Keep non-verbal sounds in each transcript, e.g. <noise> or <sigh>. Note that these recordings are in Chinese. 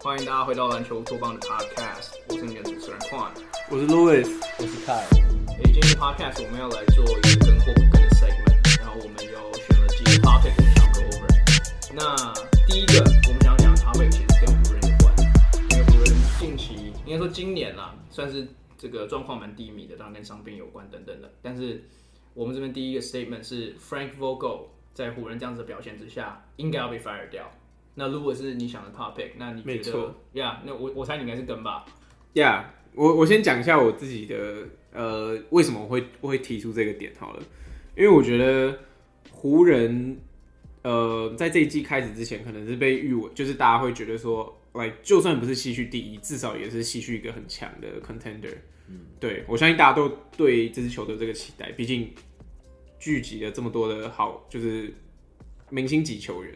欢迎大家回到篮球乌托邦的 Podcast，我是你的主持人 Quan，我是 Louis，我是 Kai。诶，今天的 Podcast 我们要来做一个跟或不跟的 segment，然后我们有选了几个 topic 我们想 go over。那第一个我们想讲的 topic 其实跟湖人有关，因为湖人近期应该说今年啦，算是这个状况蛮低迷的，当然跟伤病有关等等的。但是我们这边第一个 statement 是 Frank Vogel 在湖人这样子的表现之下，应该要被 fire 掉。那如果是你想的 topic，那你觉得呀？Yeah, 那我我猜你应该是跟吧？Yeah，我我先讲一下我自己的呃，为什么我会我会提出这个点好了，因为我觉得湖人呃在这一季开始之前，可能是被誉为就是大家会觉得说，like 就算不是西区第一，至少也是西区一个很强的 contender。嗯，对，我相信大家都对这支球队有这个期待，毕竟聚集了这么多的好就是明星级球员。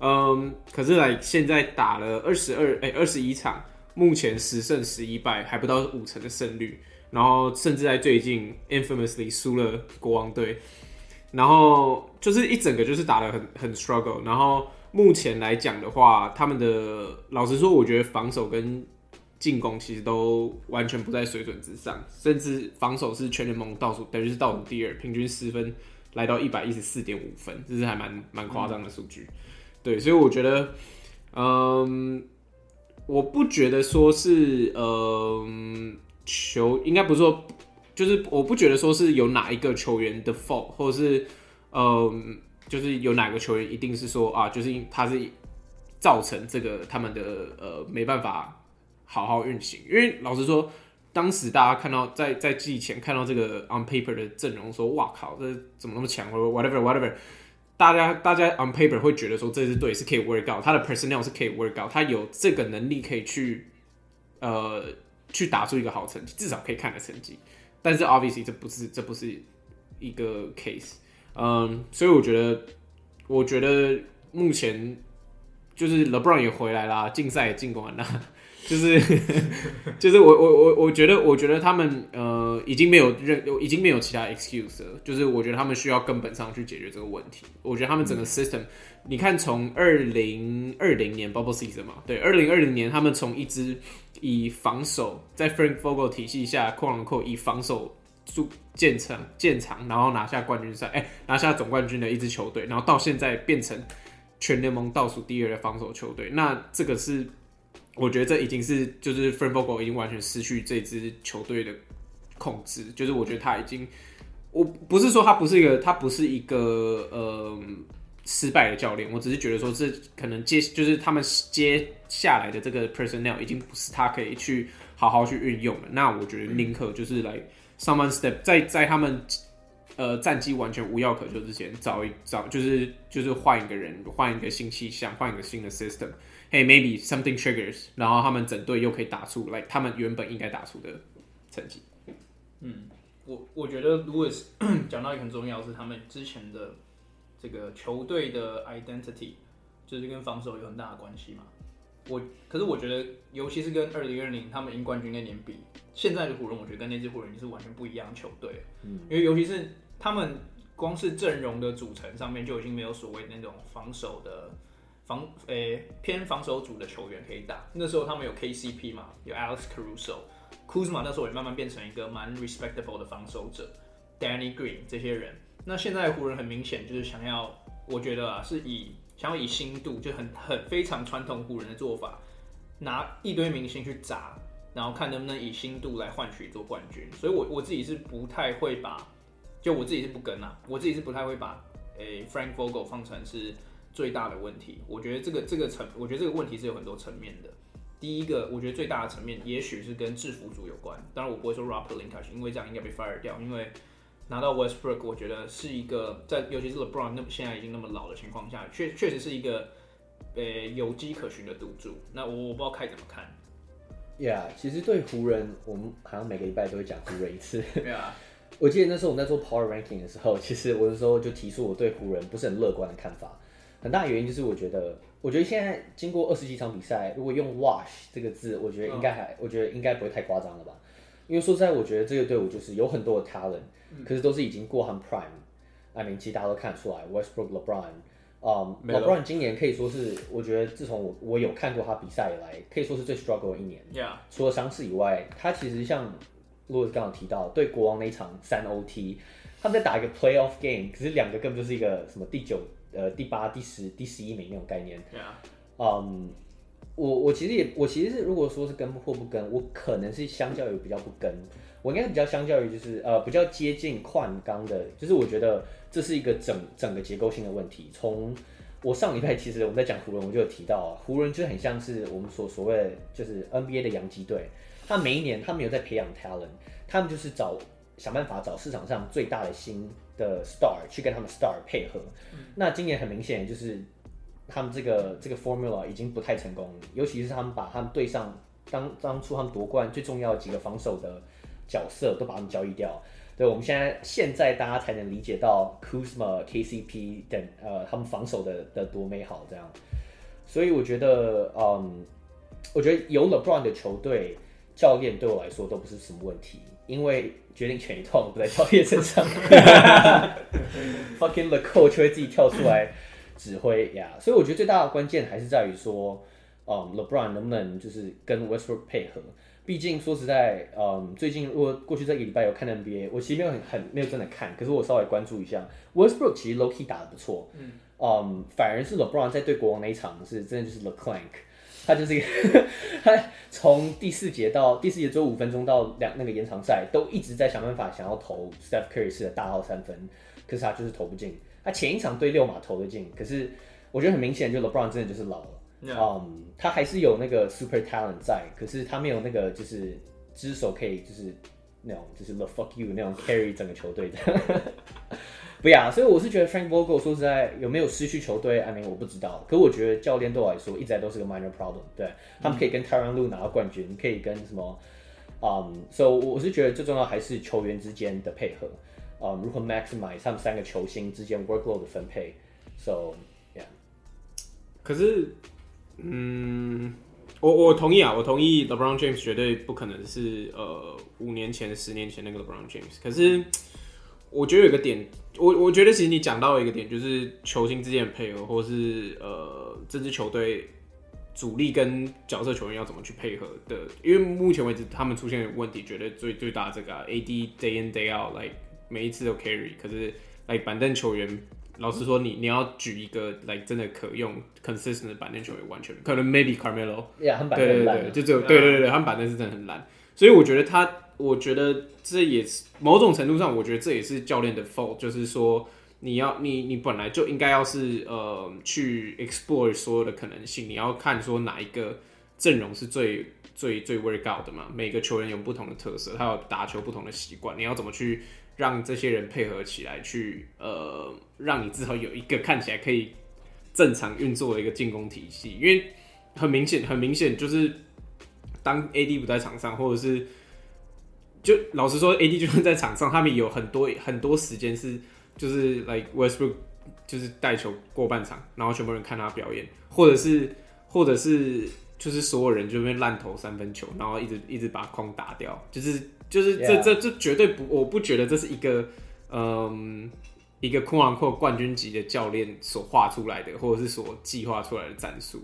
嗯，可是来现在打了二十二哎二十一场，目前十胜十一败，还不到五成的胜率，然后甚至在最近 infamously 输了国王队，然后就是一整个就是打得很很 struggle，然后目前来讲的话，他们的老实说，我觉得防守跟进攻其实都完全不在水准之上，甚至防守是全联盟倒数，等于是倒数第二，平均失分来到一百一十四点五分，这是还蛮蛮夸张的数据。对，所以我觉得，嗯，我不觉得说是，嗯，球应该不是说，就是我不觉得说是有哪一个球员的 fault，或者是，嗯，就是有哪个球员一定是说啊，就是他是造成这个他们的呃没办法好好运行。因为老实说，当时大家看到在在季前看到这个 on paper 的阵容，说哇靠，这怎么那么强，或者 whatever whatever。大家，大家 on paper 会觉得说这支队是可以 work out，他的 personnel 是可以 work out，他有这个能力可以去，呃，去打出一个好成绩，至少可以看的成绩。但是 obviously 这不是，这不是一个 case，嗯，所以我觉得，我觉得目前就是 LeBron 也回来啦，竞赛也进完了。就是 <laughs> 就是我我我我觉得我觉得他们呃已经没有任已经没有其他 excuse 了，就是我觉得他们需要根本上去解决这个问题。我觉得他们整个 system，你看从二零二零年 bubble season 嘛，对，二零二零年他们从一支以防守在 Frank Vogel 体系下，quote unquote 以防守筑建成建长，然后拿下冠军赛，哎、欸，拿下总冠军的一支球队，然后到现在变成全联盟倒数第二的防守球队，那这个是。我觉得这已经是就是 Frank Vogel 已经完全失去这支球队的控制，就是我觉得他已经，我不是说他不是一个他不是一个呃失败的教练，我只是觉得说这可能接就是他们接下来的这个 personnel 已经不是他可以去好好去运用了。那我觉得宁可就是来 someone step 在在他们呃战绩完全无药可救之前，找一找就是就是换一个人，换一个新气象，换一个新的 system。Hey, maybe something triggers，然后他们整队又可以打出来，like, 他们原本应该打出的成绩。嗯，我我觉得 Louis <clears throat> 讲到一个很重要是，他们之前的这个球队的 identity 就是跟防守有很大的关系嘛。我可是我觉得，尤其是跟二零二零他们赢冠军那年比，现在的湖人，我觉得跟那支湖人是完全不一样的球队。嗯，因为尤其是他们光是阵容的组成上面就已经没有所谓那种防守的。防诶、偏防守组的球员可以打，那时候他们有 KCP 嘛，有 Alex Caruso，Kuzma 那时候也慢慢变成一个蛮 respectable 的防守者，Danny Green 这些人。那现在湖人很明显就是想要，我觉得啊是以想要以新度，就很很非常传统湖人的做法，拿一堆明星去砸，然后看能不能以新度来换取做冠军。所以我我自己是不太会把，就我自己是不跟啊，我自己是不太会把诶、Frank Vogel 放成是。最大的问题，我觉得这个这个层，我觉得这个问题是有很多层面的。第一个，我觉得最大的层面，也许是跟制服组有关。当然，我不会说 Rob Pelinka，因为这样应该被 fire 掉。因为拿到 Westbrook，我觉得是一个在，尤其是 LeBron 那么现在已经那么老的情况下，确确实是一个呃有迹可循的赌注。那我我不知道凯怎么看。Yeah，其实对湖人，我们好像每个礼拜都会讲湖人一次。对啊，<laughs> 我记得那时候我们在做 Power Ranking 的时候，其实我那时候就提出我对湖人不是很乐观的看法。很大的原因就是，我觉得，我觉得现在经过二十几场比赛，如果用 wash 这个字，我觉得应该还，我觉得应该不会太夸张了吧？因为说实在，我觉得这个队伍就是有很多的 talent，可是都是已经过很 prime。I mean，其实大家都看得出来，Westbrook、LeBron，嗯，LeBron 今年可以说是，我觉得自从我我有看过他比赛以来，可以说是最 struggle 的一年。Yeah. 除了伤势以外，他其实像 Louis 刚刚提到，对国王那一场三 OT，他们在打一个 playoff game，可是两个根本就是一个什么第九、呃第八、第十、第十一名那种概念。Yeah. 嗯，我我其实也我其实是如果说是跟或不跟，我可能是相较于比较不跟，我应该是比较相较于就是呃比较接近矿钢的，就是我觉得。这是一个整整个结构性的问题。从我上礼拜其实我们在讲湖人，我就有提到啊，湖人就很像是我们所所谓就是 NBA 的洋基队。他每一年他没有在培养 talent，他们就是找想办法找市场上最大的新的 star 去跟他们 star 配合。嗯、那今年很明显就是他们这个这个 formula 已经不太成功，尤其是他们把他们队上当当初他们夺冠最重要的几个防守的角色都把他们交易掉。对，我们现在现在大家才能理解到 Kuzma、KCP 等呃他们防守的的多美好这样，所以我觉得嗯，我觉得有 LeBron 的球队教练对我来说都不是什么问题，因为决定权一套不在教练身上，<laughs> fucking the coach 会自己跳出来指挥呀，yeah, 所以我觉得最大的关键还是在于说，嗯，LeBron 能不能就是跟 Westbrook 配合。毕竟说实在，嗯，最近我过去这个礼拜有看 NBA，我其实没有很很没有真的看，可是我稍微关注一下，Westbrook 其实 low key 打得不错，嗯，嗯，反而是 LeBron 在对国王那一场是真的就是 The Clank，他就是一个 <laughs> 他从第四节到第四节最后五分钟到两那个延长赛都一直在想办法想要投 Steph Curry 式的大号三分，可是他就是投不进。他前一场对六马投得进，可是我觉得很明显，就 LeBron 真的就是老了。嗯 um, 他还是有那个 super talent 在，可是他没有那个就是只手可以就是那种就是 the fuck you 那种 carry 整个球队的。<laughs> 不呀，所以我是觉得 Frank Vogel 说实在有没有失去球队，I mean 我不知道。可我觉得教练对我来说一直都是个 minor problem 对。对、嗯、他们可以跟 Tyronn Lue 拿到冠军，可以跟什么，嗯，所以我是觉得最重要还是球员之间的配合，嗯，如何 maximize 他们三个球星之间 workload 的分配。So yeah，可是。嗯，我我同意啊，我同意 LeBron James 绝对不可能是呃五年前、十年前那个 LeBron James。可是我觉得有个点，我我觉得其实你讲到一个点，就是球星之间的配合，或是呃这支球队主力跟角色球员要怎么去配合的。因为目前为止他们出现的问题，绝对最最大的这个、啊、AD day in day out，like 每一次都 carry，可是 like 板凳球员。老实说你，你你要举一个来真的可用 consistent 的板凳球员，完全可能 maybe Carmelo，对、对对对，就只有对对对对，他们板凳是真的很烂，所以我觉得他，我觉得这也是某种程度上，我觉得这也是教练的 fault，就是说你要你你本来就应该要是呃去 explore 所有的可能性，你要看说哪一个阵容是最最最 work out 的嘛，每个球员有不同的特色，他有打球不同的习惯，你要怎么去。让这些人配合起来，去呃，让你至少有一个看起来可以正常运作的一个进攻体系。因为很明显，很明显就是当 AD 不在场上，或者是就老实说，AD 就算在场上，他们有很多很多时间是就是 like Westbrook 就是带球过半场，然后全部人看他表演，或者是或者是就是所有人就那边烂投三分球，然后一直一直把框打掉，就是。就是这.这这绝对不，我不觉得这是一个，嗯，一个空囊阔冠军级的教练所画出来的，或者是所计划出来的战术。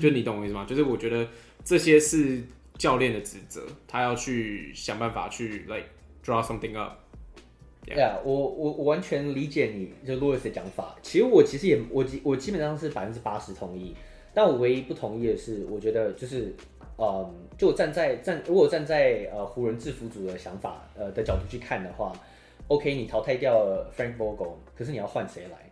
就你懂我意思吗？就是我觉得这些是教练的职责，他要去想办法去 like draw something up。对啊，我我我完全理解你就 Louis 的讲法。其实我其实也我基我基本上是百分之八十同意，但我唯一不同意的是，我觉得就是。嗯，就站在站，如果站在呃湖人制服组的想法呃的角度去看的话，OK，你淘汰掉了 Frank Vogel，可是你要换谁来？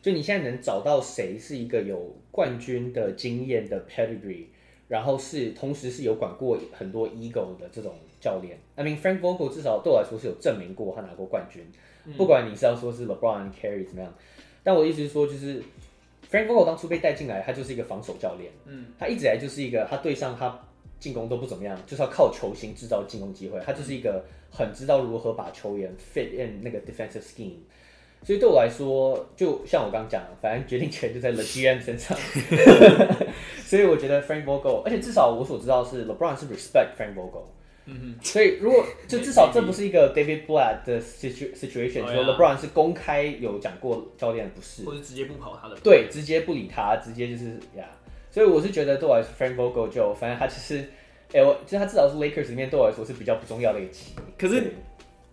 就你现在能找到谁是一个有冠军的经验的 pedigree，然后是同时是有管过很多 ego 的这种教练？I mean Frank Vogel 至少对我来说是有证明过他拿过冠军，不管你是要说是 LeBron Carry 怎么样，但我意思是说就是 Frank Vogel 当初被带进来，他就是一个防守教练，嗯，他一直来就是一个他对上他。进攻都不怎么样，就是要靠球星制造进攻机会。他就是一个很知道如何把球员 fit in 那个 defensive scheme。所以对我来说，就像我刚刚讲，反正决定权就在 <laughs> the GM 身上。<laughs> 所以我觉得 Frank Vogel，而且至少我所知道是 LeBron 是 respect Frank Vogel。嗯所以如果就至少这不是一个 David Blatt 的 situ situation，说 LeBron 是公开有讲过教练不是，或者直接不跑他的，对，直接不理他，直接就是呀。所以我是觉得对我来说，Frank Vogel 就反正他其实，哎，我其实他至少是 Lakers 里面对我来说是比较不重要的一个棋。可是，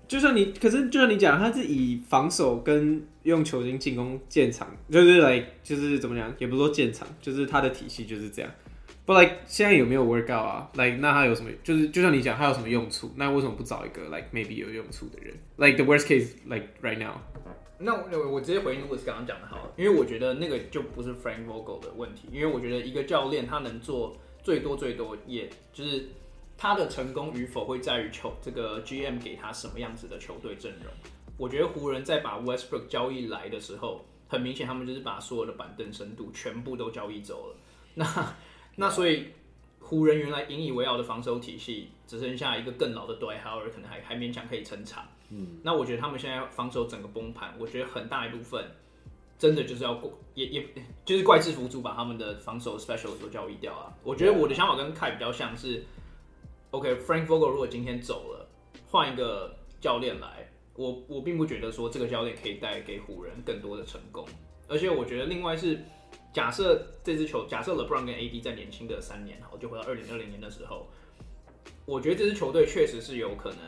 就像你，可是就像你讲，他是以防守跟用球星进攻建厂，就是来就是怎么讲，也不是说建厂，就是他的体系就是这样。不，like 现在有没有 work out 啊？like 那他有什么？就是就像你讲，他有什么用处？那为什么不找一个 like maybe 有用处的人？like the worst case like right now。那我我直接回应 Louis 刚刚讲的好了，因为我觉得那个就不是 Frank Vogel 的问题，因为我觉得一个教练他能做最多最多，也就是他的成功与否会在于球这个 GM 给他什么样子的球队阵容。我觉得湖人在把 Westbrook 交易来的时候，很明显他们就是把所有的板凳深度全部都交易走了。那那所以湖人原来引以为傲的防守体系，只剩下一个更老的 Howard 可能还还勉强可以撑场。嗯，那我觉得他们现在防守整个崩盘，我觉得很大一部分真的就是要过，也也就是怪制服组把他们的防守 special 都交易掉啊。我觉得我的想法跟凯比较像是，OK，Frank Vogel 如果今天走了，换一个教练来，我我并不觉得说这个教练可以带给湖人更多的成功，而且我觉得另外是假设这支球，假设 LeBron 跟 AD 在年轻的三年，好，就回到二零二零年的时候，我觉得这支球队确实是有可能。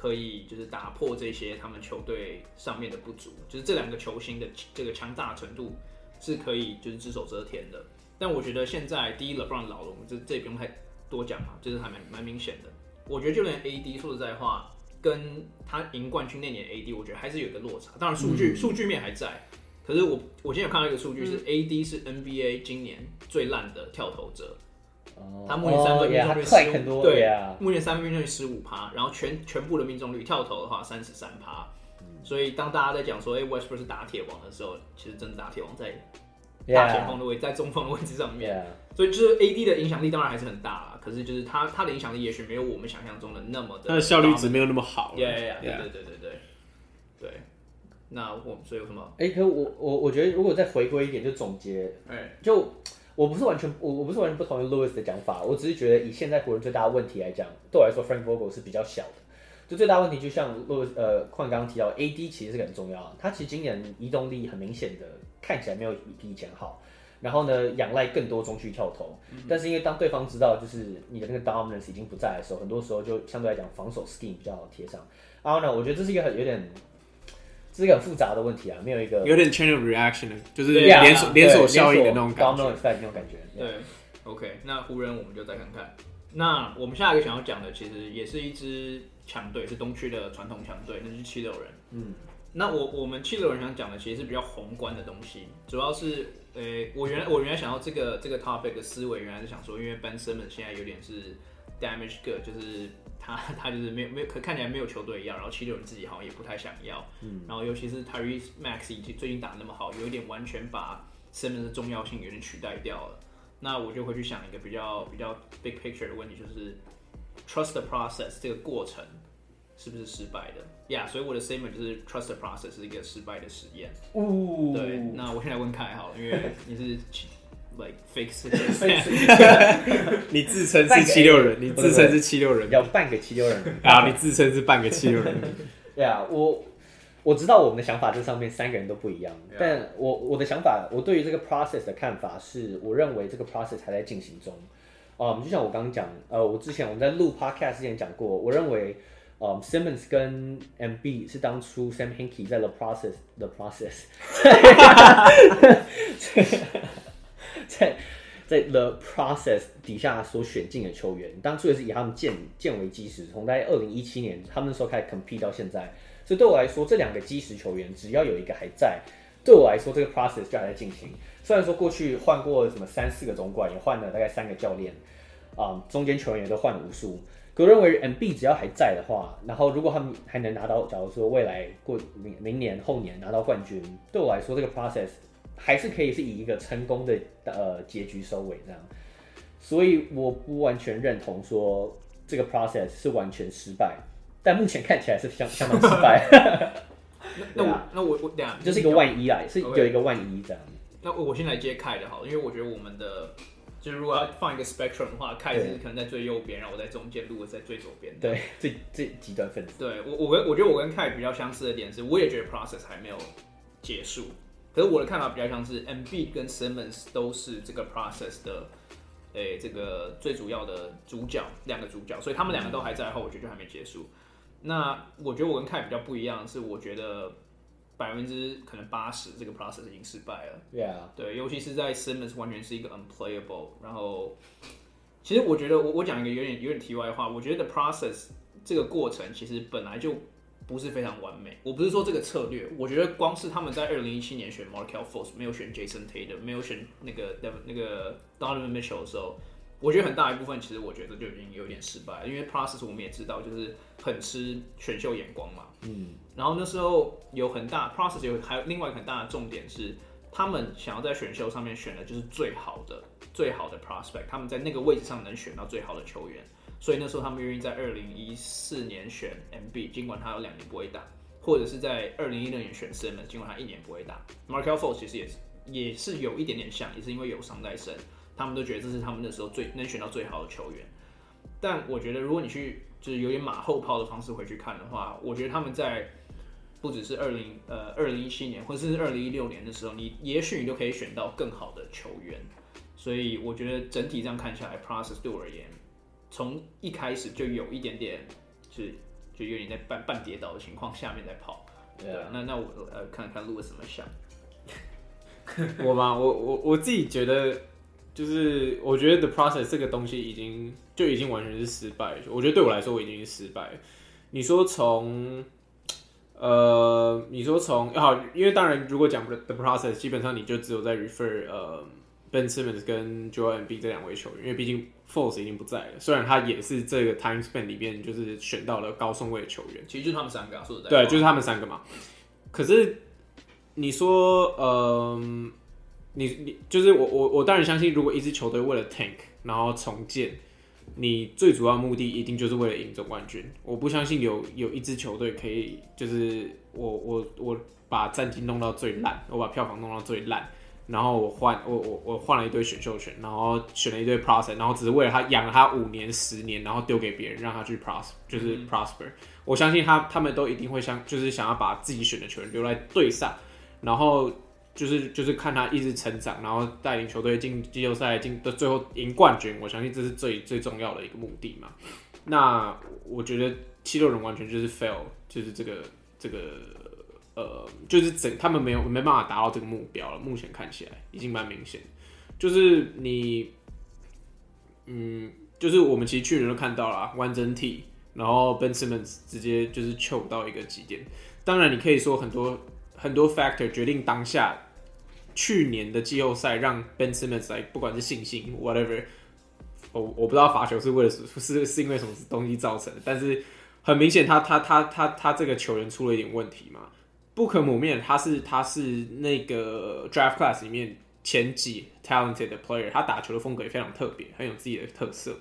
可以就是打破这些他们球队上面的不足，就是这两个球星的这个强大程度是可以就是只手遮天的。但我觉得现在第一 LeBron 老了，这这也不用太多讲嘛，就是还蛮蛮明显的。我觉得就连 AD 说实在话，跟他赢冠军那年 AD，我觉得还是有一个落差。当然数据数、嗯、据面还在，可是我我今天有看到一个数据是 AD 是 NBA 今年最烂的跳投者。他目前三分命中率十五，对，目前三分命中率十五趴，然后全全部的命中率跳投的话三十三趴，所以当大家在讲说，哎，Westbrook 是打铁王的时候，其实真的打铁王在大前锋的位置，在中锋的位置上面，所以就是 AD 的影响力当然还是很大啦，可是就是他他的影响力也许没有我们想象中的那么的，他的效率值没有那么好，对对对对对对对，那我所以有什么？哎，可我我我觉得如果再回归一点，就总结，哎，就。我不是完全我我不是完全不同意 Louis 的讲法，我只是觉得以现在湖人最大的问题来讲，对我来说 Frank Vogel 是比较小的。就最大问题，就像 Louis 呃，矿刚刚提到，AD 其实是很重要，他其实今年移动力很明显的看起来没有比以前好。然后呢，仰赖更多中距跳投，嗯、但是因为当对方知道就是你的那个 dominance 已经不在的时候，很多时候就相对来讲防守 scheme 比较贴上。然后呢，我觉得这是一个很有点。这是一个很复杂的问题啊，没有一个有点 chain of reaction 的，就是连锁连锁效应的那种感觉，那种感觉。对，OK，那湖人我们就再看看。那我们下一个想要讲的，其实也是一支强队，是东区的传统强队，那就是七六人。嗯，那我我们七六人想讲的，其实是比较宏观的东西，主要是，呃、欸，我原来我原来想到这个这个 topic 的思维，原来是想说，因为 Ben Simmons 现在有点是 damage good，就是。他他就是没有没有，可看起来没有球队一样，然后七六人自己好像也不太想要，嗯，然后尤其是 Tyrese Maxey 最近打那么好，有一点完全把 Simmons 的重要性有点取代掉了。那我就会去想一个比较比较 big picture 的问题，就是 trust the process 这个过程是不是失败的？呀、yeah，所以我的 statement 就是 trust the process 是一个失败的实验。哦，对，那我现在问凯好了，因为 <laughs> 你是。<laughs> Like fix，<laughs> 你自称是七六人，你自称是七六人，要半个七六人啊！你自称是半个七六人，对啊，我我知道我们的想法这上面三个人都不一样，但我我的想法，我对于这个 process 的看法是，我认为这个 process 还在进行中。嗯，就像我刚刚讲，呃，我之前我们在录 podcast 之前讲过，我认为，嗯，Simmons 跟 MB 是当初 Sam Hinkie 在 the process <laughs> the process。在在 The Process 底下所选进的球员，当初也是以他们建建为基石，从在二零一七年他们那时候开始 compete 到现在，所以对我来说，这两个基石球员只要有一个还在，对我来说这个 process 就还在进行。虽然说过去换过什么三四个总管，也换了大概三个教练，啊、嗯，中间球员也都换了无数。可我认为 MB 只要还在的话，然后如果他们还能拿到，假如说未来过明明年后年拿到冠军，对我来说这个 process。还是可以是以一个成功的呃结局收尾这样，所以我不完全认同说这个 process 是完全失败，但目前看起来是相相当失败。<laughs> 那我那我我等下就是一个万一啊，是有一个万一这样。那我先来接凯的好，因为我觉得我们的就是如果要放一个 spectrum 的话，凯是可能在最右边，然后我在中间，如果在最左边。对，最最极端分子。对我，我跟我觉得我跟凯比较相似的点是，我也觉得 process 还没有结束。可是我的看法比较像是，Embiid 跟 Simmons 都是这个 process 的，诶、欸，这个最主要的主角，两个主角，所以他们两个都还在后，我觉得就还没结束。那我觉得我跟凯比较不一样是，我觉得。百分之可能八十，这个 process 已经失败了。Yeah. 对，尤其是在 Simmons 完全是一个 unplayable。然后，其实我觉得我我讲一个有点有点题外话，我觉得 the process 这个过程其实本来就不是非常完美。我不是说这个策略，我觉得光是他们在二零一七年选 Markelle Fultz 没有选 Jason Tatum，没有选那个那个 Donovan Mitchell 的时候，我觉得很大一部分其实我觉得就已经有点失败了，因为 process 我们也知道就是很吃选秀眼光嘛。嗯。然后那时候有很大 process，有还有另外一个很大的重点是，他们想要在选秀上面选的就是最好的、最好的 prospect，他们在那个位置上能选到最好的球员，所以那时候他们愿意在二零一四年选 MB，尽管他有两年不会打，或者是在二零一六年选 SM，尽管他一年不会打。Markel f o l 其实也是也是有一点点像，也是因为有伤在身，他们都觉得这是他们那时候最能选到最好的球员。但我觉得如果你去就是有点马后炮的方式回去看的话，我觉得他们在不只是二零呃二零一七年，或者是二零一六年的时候，你也许你都可以选到更好的球员。所以我觉得整体这样看下来，process 对我而言，从一开始就有一点点，就是就有点在半半跌倒的情况下面在跑。对啊，那那我呃看看 Louis 怎么想。<laughs> 我吗？我我我自己觉得，就是我觉得 the process 这个东西已经就已经完全是失败。我觉得对我来说，我已经是失败。你说从呃，你说从好，因为当然，如果讲 the process，基本上你就只有在 refer 呃 Ben Simmons 跟 Joel Embiid 这两位球员，因为毕竟 Force 已经不在了。虽然他也是这个 time span 里边就是选到了高顺位的球员，其实就是他们三个，说实在，对，就是他们三个嘛。可是你说，呃，你你就是我我我当然相信，如果一支球队为了 tank 然后重建。你最主要目的一定就是为了赢总冠军。我不相信有有一支球队可以，就是我我我把战绩弄到最烂，我把票房弄到最烂，然后我换我我我换了一堆选秀权，然后选了一堆 process，然后只是为了他养了他五年十年，然后丢给别人让他去 prosper，就是 prosper。嗯。我相信他他们都一定会想，就是想要把自己选的球员留在队上，然后。就是就是看他一直成长，然后带领球队进季后赛，进的最后赢冠军。我相信这是最最重要的一个目的嘛。那我觉得七六人完全就是 fail，就是这个这个呃，就是整他们没有没办法达到这个目标了。目前看起来已经蛮明显，就是你，嗯，就是我们其实去年都看到了完整体，然后 Ben Simmons 直接就是糗到一个极点。当然，你可以说很多很多 factor 决定当下。去年的季后赛让 Ben Simmons 来，不管是信心 whatever，我我不知道罚球是为了是是因为什么东西造成的，但是很明显他他他他他这个球员出了一点问题嘛，不可磨灭，他是他是那个 draft class 里面前几 talented 的 player，他打球的风格也非常特别，很有自己的特色，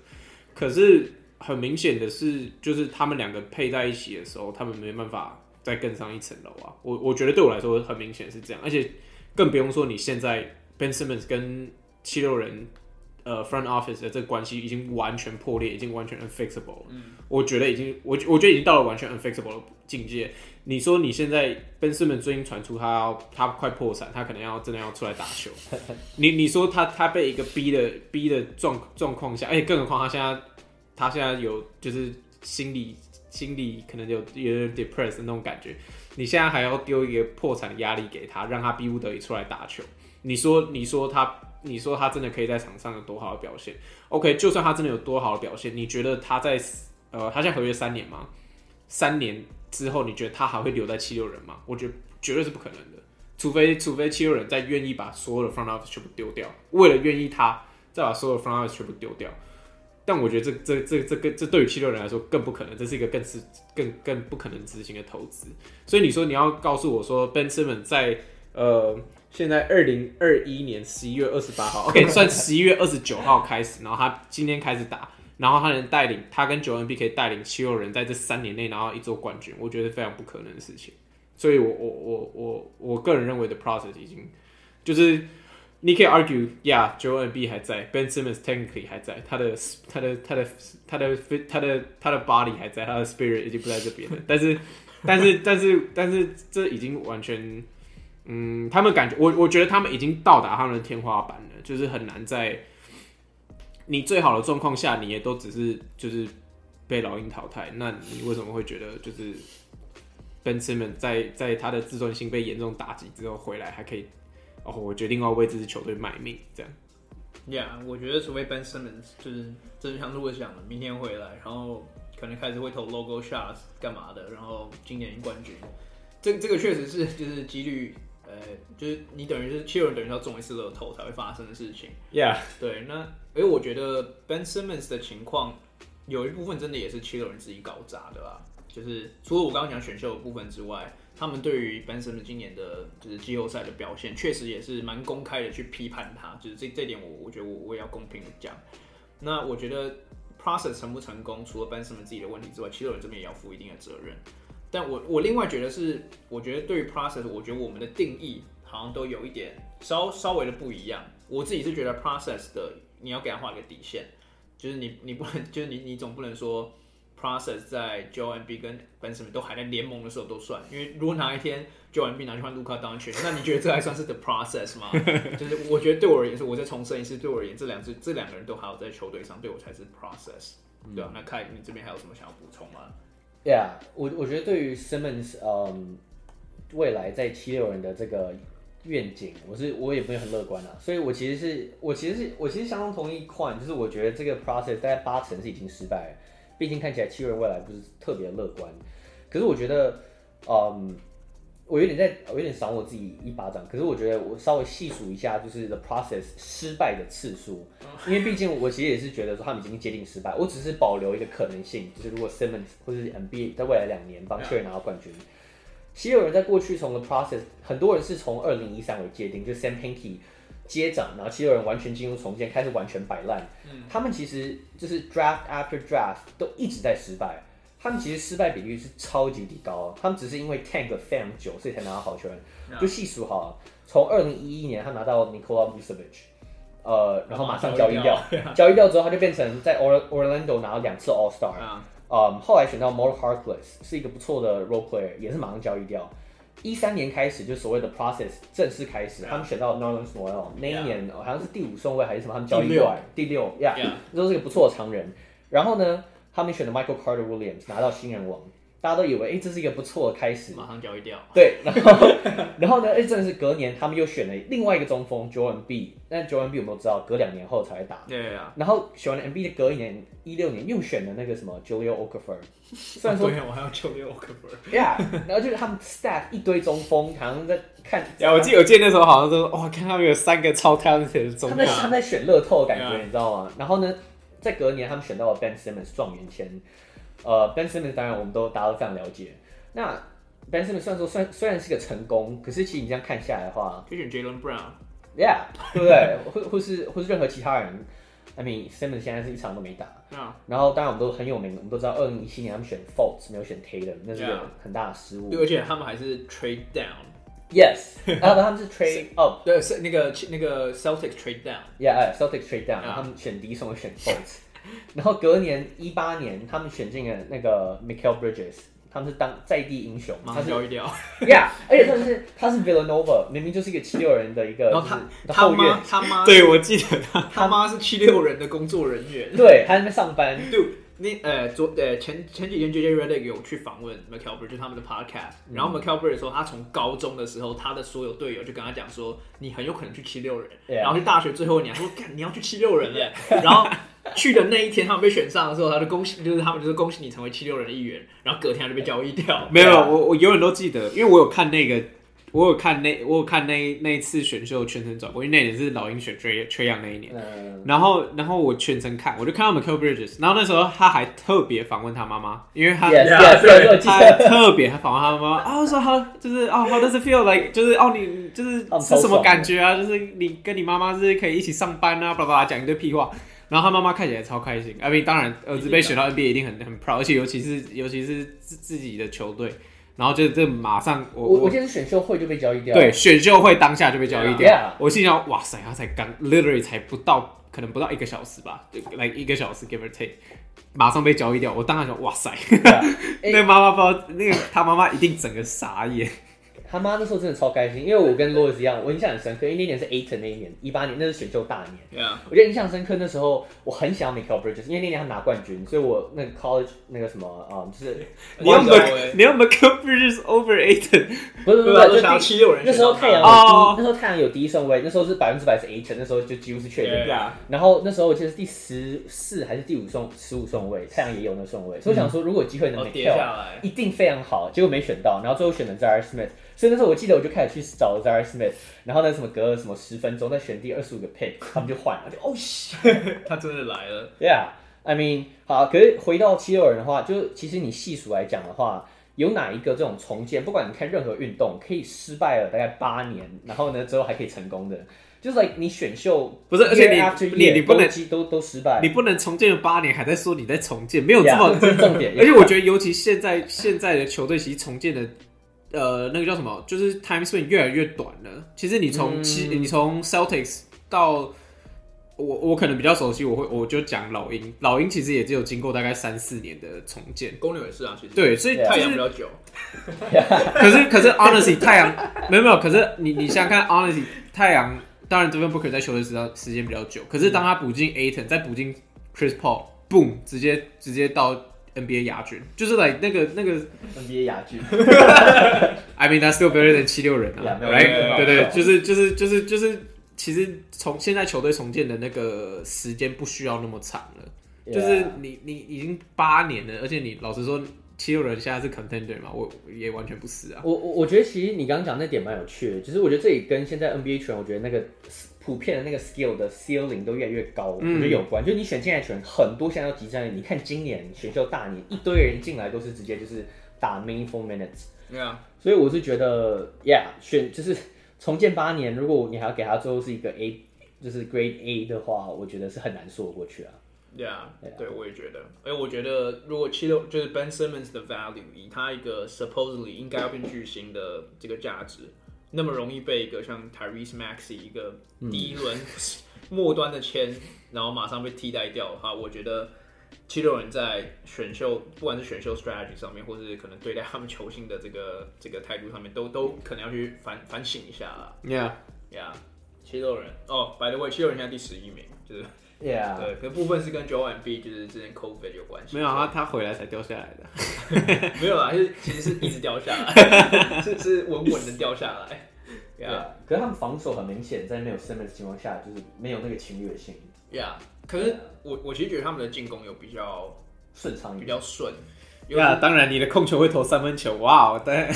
可是很明显的是，就是他们两个配在一起的时候，他们没办法再更上一层楼啊，我我觉得对我来说很明显是这样，而且。更不用说你现在 Ben Simmons 跟七六人呃 front office 的这个关系已经完全破裂，已经完全 unfixable。嗯，我觉得已经我我觉得已经到了完全 unfixable 的境界。你说你现在 Ben Simmons 最近传出他要他快破产，他可能要真的要出来打球。<laughs> 你你说他他被一个逼的逼的状状况下，而且更何况他现在他现在有就是心理心理可能有有点 depressed 的那种感觉。你现在还要丢一个破产的压力给他，让他逼不得已出来打球。你说，你说他，你说他真的可以在场上有多好的表现？OK，就算他真的有多好的表现，你觉得他在呃，他现在合约三年吗？三年之后，你觉得他还会留在七六人吗？我觉得绝对是不可能的，除非除非七六人再愿意把所有的 front office 全部丢掉，为了愿意他再把所有的 front office 全部丢掉。但我觉得这这这这个这对于七六人来说更不可能，这是一个更是更更不可能执行的投资。所以你说你要告诉我说，Ben Simmons 在呃现在二零二一年十一月二十八号，OK <laughs> 算十一月二十九号开始，然后他今天开始打，然后他能带领他跟 Joel Embiid 可以带领七六人在这三年内拿到一座冠军，我觉得非常不可能的事情。所以我我我我我个人认为的 process 已经就是。你可以 argue，yeah，Joel Embiid 还在，Ben Simmons technically 还在，他的他的他的他的他的他的 body 还在，他的 spirit 已经不在这边了。但是但是但是但是这已经完全，嗯，他们感觉我我觉得他们已经到达他们的天花板了，就是很难在你最好的状况下，你也都只是就是被老鹰淘汰。那你为什么会觉得就是 Ben Simmons 在在他的自尊心被严重打击之后回来还可以？哦，我决定要为这支球队卖命，这样。Yeah，我觉得除非 Ben Simmons 就是真的像路易讲的，明天回来，然后可能开始会投 logo shots 干嘛的，然后今年赢冠军，这这个确实是就是几率，呃，就是你等于是七六人等于要中一次乐透才会发生的事情。Yeah，对，那因为我觉得 Ben Simmons 的情况有一部分真的也是七六人自己搞砸的吧，就是除了我刚刚讲选秀的部分之外。他们对于 Ben Simmons 今年的就是季后赛的表现，确实也是蛮公开的去批判他，就是这这点我我觉得我我也要公平的讲。那我觉得 process 成不成功，除了 Ben Simmons 自己的问题之外，七六人这边也要负一定的责任。但我我另外觉得是，我觉得对于 process，我觉得我们的定义好像都有一点稍稍微的不一样。我自己是觉得 process 的，你要给他画一个底线，就是你你不能，就是你你总不能说。Process 在 Joel Embiid 跟 Ben Simmons 都还在联盟的时候都算，因为如果哪一天 Joel Embiid 拿去换卢卡当选，那你觉得这还算是 the process 吗？<laughs> 就是我觉得对我而言是，我再重申一次，对我而言这两支这两个人都还有在球队上，对我才是 process，对啊，那看，你这边还有什么想要补充吗？Yeah，我我觉得对于 Simmons，嗯，未来在七六人的这个愿景，我是我也不是很乐观啊，所以我其实是我其实是我其实相当同意 Quan，就是我觉得这个 process 大概八成是已经失败了。毕竟看起来七六人未来不是特别乐观，可是我觉得，嗯，我有点在，我有点赏我自己一巴掌。可是我觉得我稍微细数一下，就是 the process 失败的次数，因为毕竟我其实也是觉得说他们已经接近失败。我只是保留一个可能性，就是如果 Simmons 或者是 Embiid 在未来两年帮球队拿到冠军，七六人在过去从 the process，很多人是从二零一三为界定，就 Sam Pinky 接掌，然后七六人完全进入重建，开始完全摆烂。嗯，他们其实就是 draft after draft 都一直在失败。他们其实失败比率是超级的高，他们只是因为 tank 了非常久，所以才拿到好球员。就细数哈，从二零一一年他拿到 Nikola Vucevic，呃，然后马上交易掉，<laughs> 交易掉之后他就变成在 Orlando 拿了两次 All Star。嗯，呃，后来选到 Mo Harkless 是一个不错的 role player，也是马上交易掉。一三年开始就所谓的 process 正式开始，yeah. 他们选到 Nerlens Noel 那一年好像是第五顺位还是什么，他们交易过来第六呀，这都是一个不错的常人。然后呢，他们选的 Michael Carter Williams 拿到新人王，大家都以为哎、欸、这是一个不错的开始，马上交易掉。对，然后 <laughs> 然后呢，哎、欸、真的是隔年他们又选了另外一个中锋 Joel Embiid，但 Joel Embiid 有没有知道隔两年后才会打？对啊。然后选完 Embiid 的隔一年一六年又选了那个什么 Julio Okafor。虽然说，我还要求六个分。Yeah，然后就是他们 staff 一堆中锋，好像在看。呀，我记得我记得那时候好像都哇，看他们有三个超 talented 的中锋。他们他们在选乐透的感觉，你知道吗？然后呢，在隔年他们选到了 Ben Simmons 状元签。呃，Ben Simmons 当然我们都大家都非常了解。那 Ben Simmons 虽然说虽然虽然是个成功，可是其实你这样看下来的话，可以选 Jaylen Brown。Yeah，对不对？或或是或是任何其他人。I mean Simmons 现在是一场都没打，yeah. 然后当然我们都很有名，我们都知道二零一七年他们选 Fultz 没有选 Taylor，那是个很大的失误。对，而且他们还是 trade down，yes，然后他们是 trade up，对，是那个那个 Celtics trade down，yeah，Celtics trade down. 他们选第一顺位选 Fultz，然后隔年一八年他们选进了那个 Michael Bridges。他们是当在地英雄，他是掉一掉，Yeah，而且他是他是 Villanova，明明就是一个七六人的一个，然后他他妈他妈，对我记得他他妈是七六人的工作人员，对，他在那边上班。对，你呃昨呃前前几天 JJ Redick 有去访问 Bridges 就是他们的 Podcast，、嗯、然后 Bridges 说他从高中的时候，他的所有队友就跟他讲说，你很有可能去七六人.然后去大学最后你还说，干你要去七六人耶，<laughs> 然后。去的那一天，他们被选上的时候，他就恭喜，就是他们就是恭喜你成为七六人的一员。然后隔天他就被交易掉。没有，我我永远都记得，因为我有看那个，我有看那我有看那那一次选秀全程转播，因为那年是老鹰选 Trae Trae Young 那一年。嗯、然后然后我全程看，我就看到 Mikal Bridges。然后那时候他还特别访问他妈妈，因为他 yes, 他特别还访问他妈妈啊，我说好，就是哦，How does it feel like？就是哦，你就是是什么感觉啊？就是你跟你妈妈是可以一起上班啊，巴拉巴拉讲一堆屁话。然后他妈妈看起来超开心，I mean, 当然儿子被选到 NBA 一定很很 proud，而且尤其是尤其是自自己的球队，然后就这马上我我我记得是选秀会就被交易掉，对，选秀会当下就被交易掉。Yeah. 我心想，哇塞，他才刚 literally 才不到，可能不到一个小时吧，来、like、一个小时 give or take，马上被交易掉。我当下想，哇塞，Yeah. <laughs> 那妈妈不知道，那个他妈妈一定整个傻眼。他妈那时候真的超开心，因为我跟 Louis 一样，我印象很深刻，因为那年是 Ayton 那一年，一八年那是选秀大年。Yeah. 我觉得印象深刻，那时候我很想要 Mikal Bridges，因为那年他拿冠军，所以我那个 college 那个什么啊、嗯，就是 <laughs> 你要 Mik <laughs> 你要 Bridges over Ayton，不是不是，不是就七六人。那时候太阳有第，oh. 那时候太阳有第一顺位，那时候是百分之百是 Ayton，那时候就几乎是确定。Yeah. 然后那时候我记得是第十四还是第五顺十五顺位，太阳也有那顺位，所以我想说如果有机会能 Mikal 一定非常好，结果没选到，然后最后选了 Zhaire Smith。所以那时候我记得我就开始去找 Zhaire Smith，然后呢什么隔了什么十分钟再选第二十五个 pick，他们就换了，就哦 <laughs> 他真的来了。Yeah，I mean，好，可是回到七六人的话，就其实你细数来讲的话，有哪一个这种重建，不管你看任何运动，可以失败了大概八年，然后呢之后还可以成功的，就是 like 你选秀不是，而且你 year 你你不能都都失败，你不能重建了八年还在说你在重建，没有这么 yeah, 这重点。<laughs> 而且我觉得尤其现在现在的球队其实重建的。呃，那个叫什么？就是 time span 越来越短了。其实你从七、嗯，你从 Celtics 到我，我可能比较熟悉，我会我就讲老鹰。老鹰其实也只有经过大概三四年的重建。公牛也是啊，其实对，所以太阳比较久。<laughs> 可是可是 honestly 太阳没有没有，可是你你想想看 honestly 太阳，当然 Devin Booker 在球队时间时间比较久，可是当他补进 Ayton 再补进 Chris Paul，boom，直接直接到。NBA 亚军就是来、like、那个那个 NBA 亚军，<laughs> I mean that's still better than 七六人啊，right？对对，就是就是就是就是，其实从现在球队重建的那个时间不需要那么长了.就是你你已经八年了，而且你老实说，七六人现在是 contender 嘛，我也完全不是啊。我我我觉得其实你刚刚讲那点蛮有趣的，就是我觉得这里跟现在 NBA 球员，我觉得那个。普遍的那个 skill 的 ceiling 都越来越高，嗯、我觉得有关。就你选进来选很多，现在要集战力。你看今年选秀大年，一堆人进来都是直接就是打 meaningful minutes。对啊，所以我是觉得，yeah，选就是重建八年，如果你还要给他最后是一个 A，就是 Grade A 的话，我觉得是很难说过去啊。Yeah, yeah，对，我也觉得。哎，我觉得如果七六就是 Ben Simmons 的 value，以他一个 supposedly 应该要变巨星的这个价值。那么容易被一个像 Tyrese Maxey 一个第一轮 <laughs> 末端的签，然后马上被替代掉的话，我觉得七六人在选秀，不管是选秀 strategy 上面，或是可能对待他们球星的这个这个态度上面，都都可能要去反反省一下啦。Yeah, yeah，七六人哦，by the way，七六人现在第十一名，就是。Yeah，对，可部分是跟 Joel Embiid 就是之前 COVID 有关系。没有啊，他回来才掉下来的。<laughs> 没有啊，是其实是一直掉下来，是是稳稳的掉下来。Yeah，, 可是他们防守很明显，在没有 Simmons 的情况下，就是没有那个侵略性。Yeah，可是我我其实觉得他们的进攻有比较顺畅，比较顺。对啊，当然你的控球会投三分球，哇、wow,！但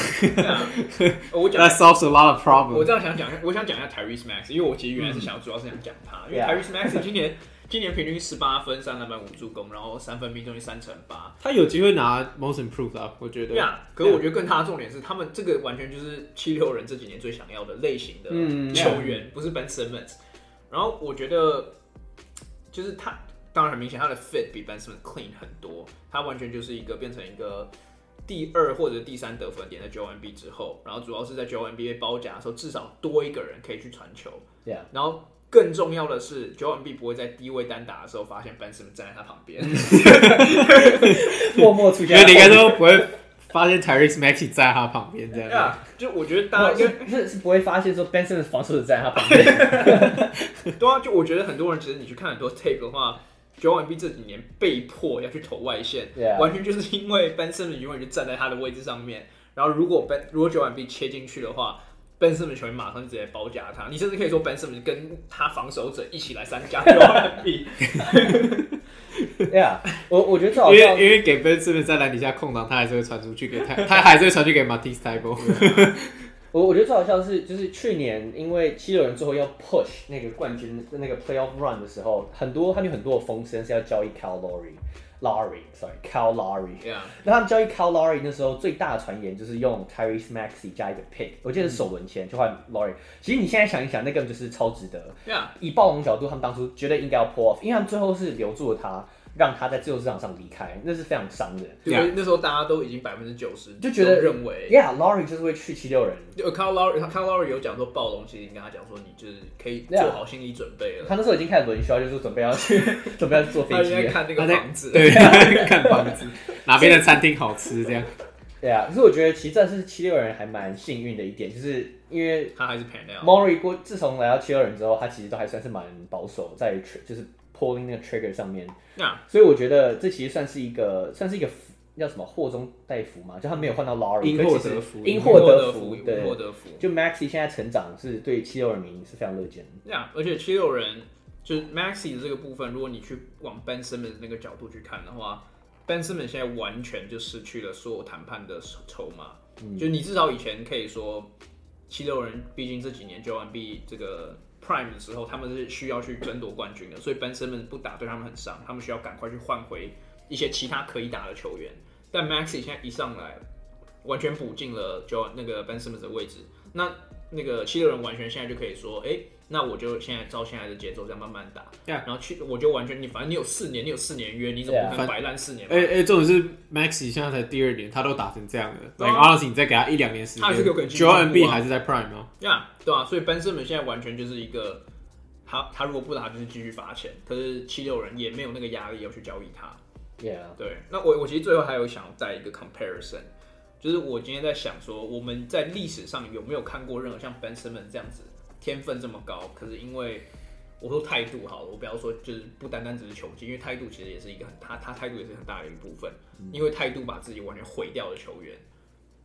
我讲 That solves a lot of problems。我这样想讲，我想讲一下 Tyrese Maxey，因为我其实原来是想主要是想讲他，因为 Tyrese Maxey 今年。今年平均十八分、三篮板、五助攻，然后三分命中率三成八。他有机会拿 Most Improved 啊，我觉得。对啊，可是我觉得更大的重点是，他们这个完全就是七六人这几年最想要的类型的球员，嗯、不是 Ben Simmons。然后我觉得，就是他，当然很明显，他的 fit 比 Ben Simmons clean 很多。他完全就是一个变成一个第二或者第三得分点在 Joel Embiid 之后，然后主要是在 Joel Embiid 被包夹的时候，至少多一个人可以去传球。对啊，然后。更重要的是，Joel Embiid 不会在低位单打的时候发现 Ben Simmons 站在他旁边，默默出现。因为你应该说不会发现 Tyrese Maxey 在他旁边这样。Yeah, 就我觉得大家应该是是不会发现说 Ben Simmons 防守者在他旁边。<laughs> 对啊，就我觉得很多人其实你去看很多 tape 的话，Joel Embiid 这几年被迫要去投外线，yeah. 完全就是因为 Ben Simmons 永远就站在他的位置上面，然后如果 Ben 如果 Joel Embiid 切进去的话。Ben Simmons 球员马上直接包夹他，你甚至可以说 Ben Simmons 跟他防守者一起来三加 Embiid。对 <laughs> 啊，我我觉得最好，因为因为给 Ben Simmons 在篮底下空档，他还是会传出去给他，<laughs> 他还是会传去给 Matisse Thybulle。我我觉得最好笑的是，就是去年因为七六人最后要 push 那个冠军那个 playoff run 的时候，很多他们有很多的风声是要交易 Lowry。Lowry，sorry，Kyle Lowry。Yeah. 那他们交易 Kyle Lowry 那时候最大的传言就是用 Tyrese Maxey 加一个 pick，我记得是首轮签就换 Lowry。其实你现在想一想，那根本就是超值得。Yeah. 以暴龙角度，他们当初觉得应该要 pull off，因为他们最后是留住了他。让他在自由市场上离开，那是非常伤的。对，Yeah. 那时候大家都已经百分之九十就觉得认为，Yeah，Laurie 就是会去七六人。就看到 Laurie，看到 Laurie 有讲说暴龙其实已经跟他讲说，你就是可以做好心理准备了。Yeah. 他那时候已经开始轮休，就是准备要去，<laughs> 准备要坐飞机，看那个房子，对，<laughs> 看房子，<laughs> 哪边的餐厅好吃这样。对啊，可是我觉得其实这是七六人还蛮幸运的一点，就是因为他还是 Pannell。Maury 过自从来到七六人之后，他其实都还算是蛮保守，在就是 pulling 那个 trigger 上面。Yeah. 所以我觉得这其实算是一个算是一个叫什么祸中带福嘛，就他没有换到 Lowry，因祸得福，因祸得福，因祸得福。就 Maxey 现在成长是对七六人民是非常乐见的。对啊，而且七六人就是 Maxey 的这个部分，如果你去往 Ben Simmons 那个角度去看的话。Ben Simmons 现在完全就失去了所有谈判的筹码，嗯、就你至少以前可以说，七六人毕竟这几年 Joel Embiid 这个 Prime 的时候，他们是需要去争夺冠军的，所以 Ben Simmons 不打对他们很伤，他们需要赶快去换回一些其他可以打的球员。但 Maxi 现在一上来，完全补进了就那个 Ben Simmons 的位置，那那个七六人完全现在就可以说，哎、欸。那我就现在照现在的节奏这样慢慢打，Yeah. 然后去我就完全你反正你有四年，你有四年约，你怎么可能摆烂四年？哎哎，这种是 Maxey 现在才第二年，他都打成这样了。Like honestly，你再给他一两年时间，他还是有可能。Joel Embiid 还是在 Prime 吗？呀，yeah, 对啊，所以 Ben Simmons 现在完全就是一个，他他如果不打就是继续罚钱，可是七六人也没有那个压力要去交易他。Yeah，对。那我我其实最后还有想要再一个 comparison，就是我今天在想说，我们在历史上有没有看过任何像 Ben Simmons 这样子？天分这么高，可是因为我说态度好了，我不要说就是不单单只是球技，因为态度其实也是一个很他他态度也是很大的一部分，因为态度把自己完全毁掉的球员。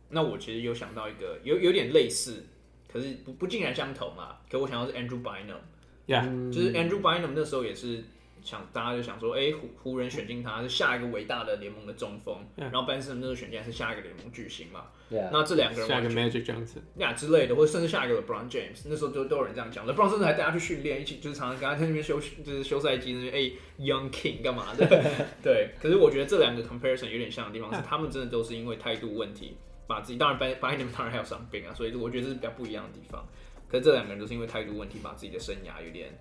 那我其实有想到一个有有点类似，可是不不尽然相同啊。可我想到是 Andrew Bynum，Yeah，就是 Andrew Bynum 那时候也是。想大家就想说，哎、欸，湖湖人选进他是下一个伟大的联盟的中锋，Yeah. 然后 Ben Simmons 那时候选进来是下一个联盟巨星嘛，Yeah. 那这两个人下一个 Magic Johnson 呀之类的，或者甚至下一个 LeBron James，那时候都都有人这样讲，LeBron 甚至还带他去训练，一起就是常常跟他在那边休，就是休赛季那边，哎、欸、，Young King 干嘛的？<laughs> 对，可是我觉得这两个 comparison 有点像的地方是，他们真的都是因为态度问题，把自己当然 Ben Bynum 当然还有伤病啊，所以我觉得这是比较不一样的地方。可是这两个人都是因为态度问题，把自己的生涯有点。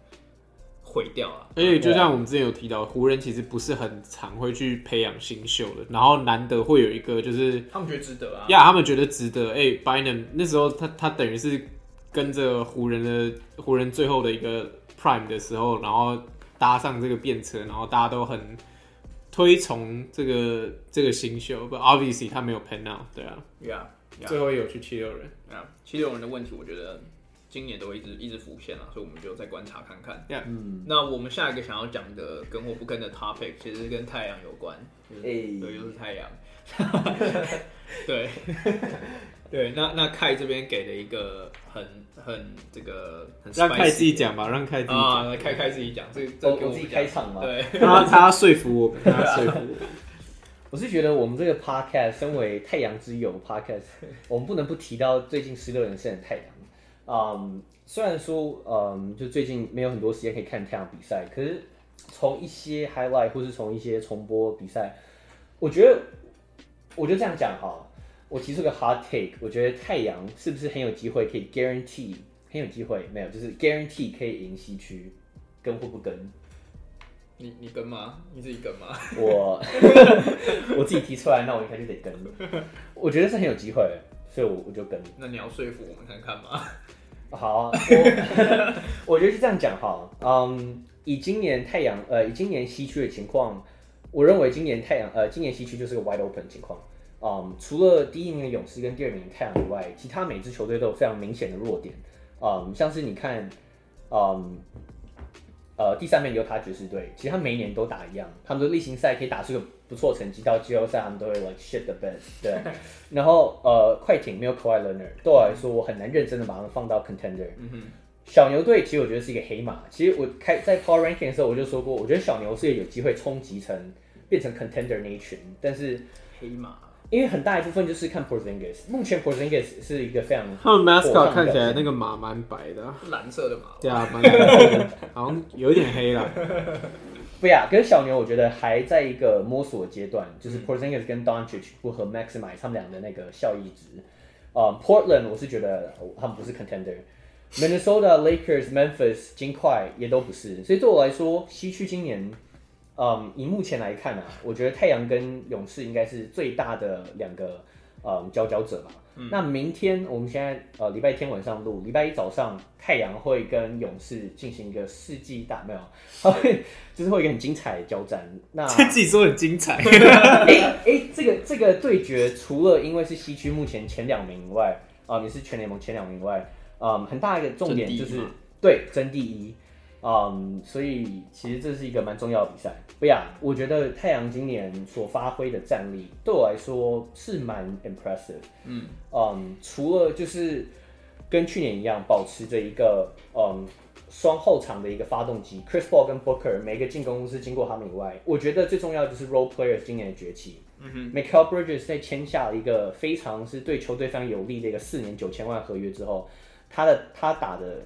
毁掉了！而且就像我们之前有提到，湖人其实不是很常会去培养新秀的，然后难得会有一个，就是他们觉得值得啊。呀，他们觉得值得。哎、欸、Bynum 那时候他他等于是跟着湖人的湖人最后的一个 Prime 的时候，然后搭上这个便车，然后大家都很推崇这个这个新秀。But obviously 他没有 pan out，对啊，Yeah，, yeah. 最后有去七六人。啊.七六人的问题，我觉得。今年都会一直一直浮现了，所以我们就再观察看看。Yeah. 嗯，那我们下一个想要讲的跟或不跟的 topic，其实是跟太阳有关。哎、就是，对，又是太阳。<laughs> 对，<laughs> 对，那那凯这边给了一个很很这个很，让凯自己讲吧，让凯自己讲，啊，凯凯自己讲，这这我自己开场嘛。对，<laughs> 他他说服我，他说服我。我是觉得我们这个 podcast 身为太阳之友 podcast，我们不能不提到最近十六连胜的太阳。嗯，um, 虽然说，嗯、um,，就最近没有很多时间可以看太阳比赛，可是从一些 highlight 或是从一些重播比赛，我觉得，我就这样讲哈，我提出个 hard take，我觉得太阳是不是很有机会可以 guarantee 很有机会没有，就是 guarantee 可以赢西区，跟或不跟？你你跟吗？你自己跟吗？我 <laughs> 我自己提出来，那我应该就得跟。我觉得是很有机会，所以我我就跟。那你要说服我们看看吗？好啊，我，<laughs> 我觉得是这样讲哈。嗯，以今年太阳呃，以今年西区的情况，我认为今年太阳呃，今年西区就是个 wide open 情况。嗯，除了第一名的勇士跟第二名的太阳以外，其他每支球队都有非常明显的弱点。嗯，像是你看，嗯，呃，第三名犹他爵士队，其实他每一年都打一样，他们的例行赛可以打出个不错成绩，到季后赛他们都会 like shit the bed。对。<laughs> 然后呃，快艇没有 Kawhi Leonard，对我来说，我很难认真的把他们放到 contender。嗯哼。小牛队其实我觉得是一个黑马。其实我开在 Power Ranking 的时候我就说过，我觉得小牛是有机会冲击成变成 contender 那一群。但是黑马，因为很大一部分就是看 Porzingis。目前 Porzingis 是一个非常他们 mascot 看起来那个马蛮白的，蓝色的马。对啊，蛮白的，好像有一点黑了。<laughs> 不呀，可是小牛我觉得还在一个摸索阶段，就是 Porzingis 跟 Doncic 如何 maximize 他们俩的那个效益值。呃、uh,，Portland 我是觉得他们不是 contender，Minnesota、Lakers、Memphis、金块也都不是，所以对我来说，西区今年嗯，以目前来看啊，我觉得太阳跟勇士应该是最大的两个嗯佼佼者嘛。嗯、那明天我们现在呃礼拜天晚上录，礼拜一早上太阳会跟勇士进行一个世纪大没有，他会就是会一个很精彩的交战。那自己说很精彩。哎哎、欸欸，这个这个对决除了因为是西区目前前两名以外啊，也、呃、是全联盟前两名以外，嗯，很大一个重点就是对争第一。嗯，所以其实这是一个蛮重要的比赛。不呀，我觉得太阳今年所发挥的战力对我来说是蛮 impressive。嗯嗯，除了就是跟去年一样，保持着一个嗯双后场的一个发动机，Chris Paul 跟 Booker 每个进攻都是经过他们以外，我觉得最重要就是 role players 今年的崛起。嗯哼，Michael Bridges 在签下了一个非常是对球队非常有利的一个四年九千万合约之后，他的他打的。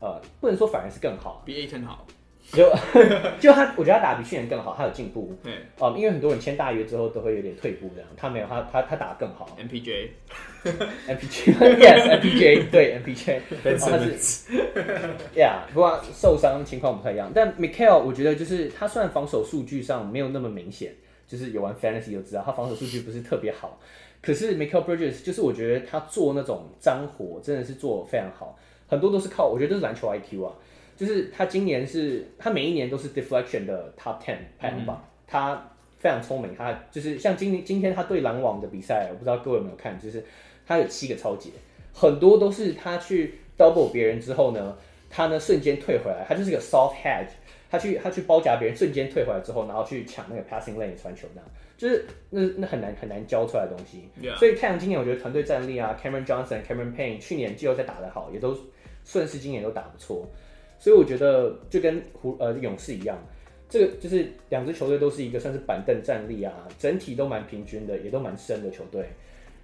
呃，不能说反而是更好，比 Ayton 好，就 <laughs> 就他，我觉得他打比去年更好，他有进步。对，哦、呃，因为很多人签大约之后都会有点退步这样，他没有，他他他打得更好。MPJ，MPJ，Yes，MPJ，<laughs> 对，MPJ，他是，<laughs> Yeah，不过受伤情况不太一样。但 Mikal 我觉得就是他虽然防守数据上没有那么明显，就是有玩 Fantasy 就知道他防守数据不是特别好，可是 Mikal Bridges 就是我觉得他做那种脏活真的是做得非常好。很多都是靠，我觉得都是篮球 IQ 啊，就是他今年是，他每一年都是 deflection 的 top ten 排行榜，他非常聪明，他就是像今今天他对篮网的比赛，我不知道各位有没有看，就是他有七个超级，很多都是他去 double 别人之后呢，他呢瞬间退回来，他就是个 soft hedge，他去他去包夹别人，瞬间退回来之后，然后去抢那个 passing lane 传球那样，就是那那很难很难教出来的东西.所以太阳今年我觉得团队战力啊，Cameron Johnson、Cameron Payne 去年季后赛打得好，也都。顺势今年都打不错，所以我觉得就跟湖呃勇士一样，这个就是两支球队都是一个算是板凳战力啊，整体都蛮平均的，也都蛮深的球队，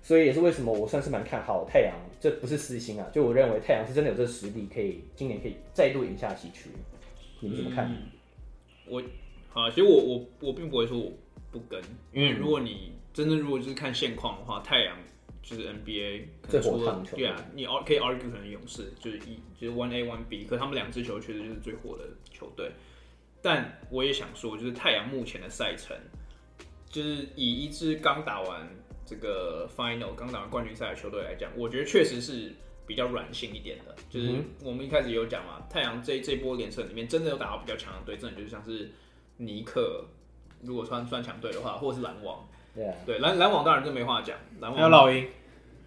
所以也是为什么我算是蛮看好太阳，这不是私心啊，就我认为太阳是真的有这个实力，可以今年可以再度赢下西区，你们怎么看？嗯、我啊，其实我我我并不会说我不跟，因为如果你真的如果就是看现况的话，太阳。就是 NBA 可能除了对啊，你可以 argue 可能勇士就是一就是 one A one B，可他们两支球确实就是最火的球队。但我也想说，就是太阳目前的赛程，就是以一支刚打完这个 final、刚打完冠军赛的球队来讲，我觉得确实是比较软性一点的。就是我们一开始有讲嘛，太阳这这波连胜里面，真的有打到比较强的队，真的就是像是尼克，如果算算强队的话，或者是篮网。Yeah. 对，篮篮网当然就没话讲，篮网还有老鹰，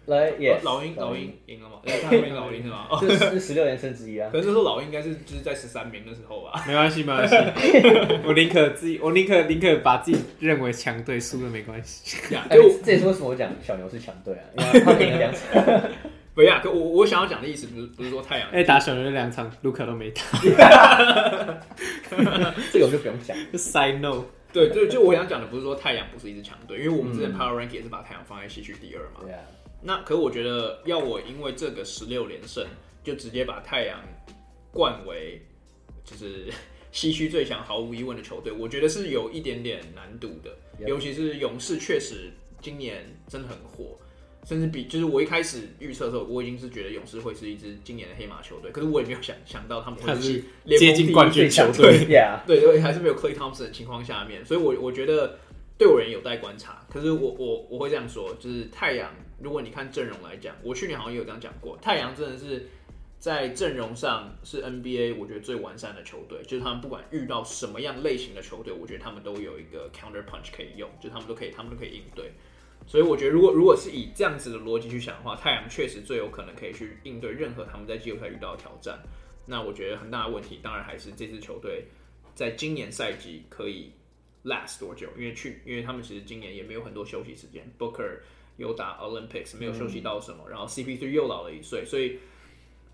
来也老鹰老鹰赢了吗？他没老鹰是吗？<laughs> 这是十六连胜之一啊。可是说老鹰应该是就是在十三名的时候吧。没关系，没关系，<laughs> 我宁可自己，我宁可宁可把自己认为强队输了没关系。呀，就这也是为什么我讲小牛是强队啊，因为他赢了两场。<laughs> 不要，可我我想要讲的意思不是不是说太阳，哎，打小牛的两场，卢卡都没打。这个我就不用讲，就 say no。对对，就我想讲的不是说太阳不是一支强队，因为我们之前 Power Ranking 也是把太阳放在西区第二嘛。那可我觉得要我因为这个十六连胜就直接把太阳冠为就是 <laughs> 西区最强毫无疑问的球队，我觉得是有一点点难度的。尤其是勇士确实今年真的很火。甚至比就是我一开始预测的时候，我已经是觉得勇士会是一支今年的黑马球队，可是我也没有想想到他们会是接近冠军球队。对 <laughs> 对，还是没有 Klay Thompson 的情况下面，所以我我觉得对我人有待观察。可是我我我会这样说，就是太阳，如果你看阵容来讲，我去年好像也有这样讲过，太阳真的是在阵容上是 NBA 我觉得最完善的球队，就是他们不管遇到什么样类型的球队，我觉得他们都有一个 counter punch 可以用，就是他们都可以他们都可以应对。所以我觉得，如果如果是以这样子的逻辑去想的话，太阳确实最有可能可以去应对任何他们在季后赛遇到的挑战。那我觉得很大的问题，当然还是这支球队在今年赛季可以 last 多久？因为去，因为他们其实今年也没有很多休息时间。Booker 有打 Olympics，没有休息到什么，然后 CP3 又老了一岁，所以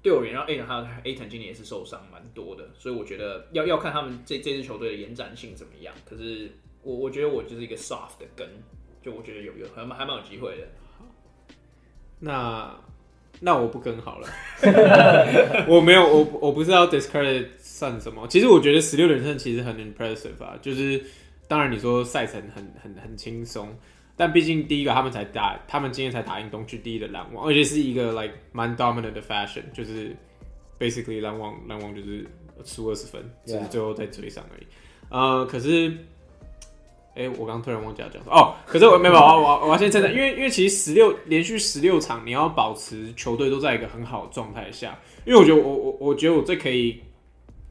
对我而言，然后 Aton 还有 Aton 今年也是受伤蛮多的，所以我觉得要要看他们这这支球队的延展性怎么样。可是我我觉得我就是一个 soft 的根。就我觉得有有还蛮还蛮有机会的。那那我不跟好了，<laughs> 我没有我我不知道 discredit 算什么。其实我觉得十六连胜其实很 impressive 啊，就是当然你说赛程很很很轻松，但毕竟第一个他们才打，他们今天才打赢东区第一的篮网，而且是一个 like 蛮 dominant 的 fashion，就是 basically 篮网篮网就是输二十分，只是最后再追上而已。呃，可是，哎、欸，我刚刚突然忘记要讲哦。可是我没有，我我我要先称赞，因为因为其实十六连续十六场，你要保持球队都在一个很好的状态下。因为我觉得我我我觉得我最可以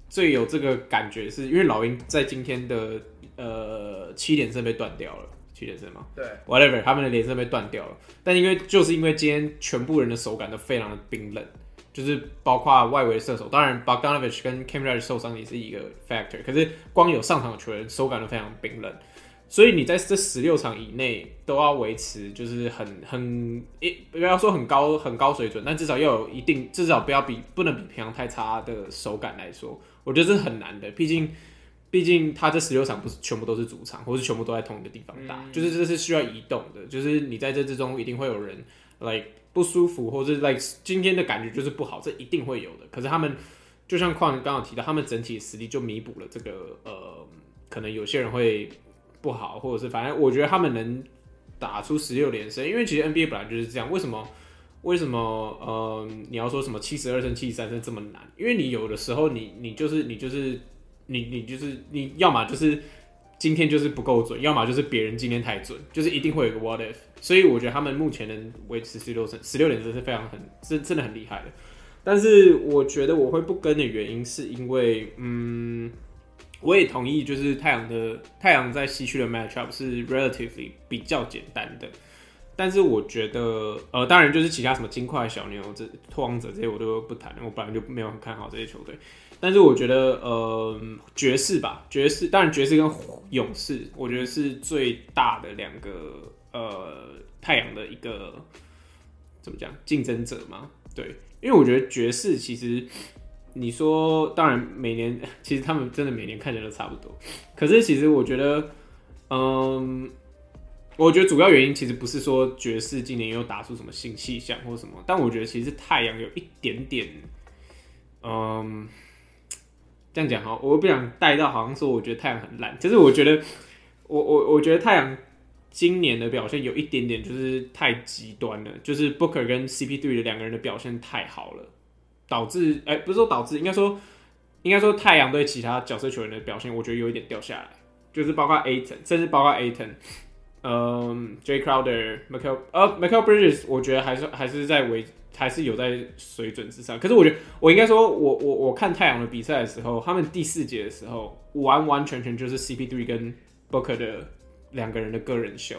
最有这个感觉是，是因为老鹰在今天的呃七连胜被断掉了。七连胜吗？对，whatever，他们的连胜被断掉了。但因为就是因为今天全部人的手感都非常的冰冷，就是包括外围射手，当然 Bogdanovich 跟 Cam Reddish 受伤也是一个 factor。可是光有上场的球员手感都非常冰冷，所以你在这十六场以内都要维持就是很很一不要说很高很高水准，但至少要有一定，至少不要比不能比平常太差的手感来说，我觉得这是很难的，毕竟。毕竟他这十六场不是全部都是主场，或是全部都在同一个地方打，嗯、就是这是需要移动的。就是你在这之中一定会有人 like 不舒服，或者 like 今天的感觉就是不好，这一定会有的。可是他们就像矿刚刚提到，他们整体实力就弥补了这个呃，可能有些人会不好，或者是反正我觉得他们能打出十六连胜，因为其实 NBA 本来就是这样。为什么？为什么？呃，你要说什么七十二胜、七十三胜这么难？因为你有的时候你你就是你就是。你你就是你要么就是今天就是不够准，要么就是别人今天太准，就是一定会有个 what if。所以我觉得他们目前能维持十六胜十六连胜是非常很真真的很厉害的。但是我觉得我会不跟的原因是因为，嗯，我也同意，就是太阳的太阳在西区的 matchup 是 relatively 比较简单的。但是我觉得，呃，当然就是其他什么金块、小牛、这拓荒者这些我都不谈，我本来就没有很看好这些球队。但是我觉得，呃，爵士吧，爵士，当然爵士跟勇士，我觉得是最大的两个，呃，太阳的一个怎么讲竞争者嘛？对，因为我觉得爵士其实，你说，当然每年 <laughs> 其实他们真的每年看起来都差不多，可是其实我觉得，嗯，我觉得主要原因其实不是说爵士今年又打出什么新气象或什么，但我觉得其实太阳有一点点，嗯。这样讲哈，我不想带到好像说我觉得太阳很烂，就是我觉得我我我觉得太阳今年的表现有一点点就是太极端了，就是 Booker 跟 CP3 的两个人的表现太好了，导致哎、不是说导致，应该说应该说太阳对其他角色球员的表现，我觉得有一点掉下来，就是包括 Aton，甚至包括 Aton，嗯，Jay Crowder，Mikal 呃 Mikal Bridges，我觉得还是还是在维。还是有在水准之上，可是我觉得我应该说我，我我我看太阳的比赛的时候，他们第四节的时候，完完全全就是 CP3 跟 Booker 的两个人的个人秀，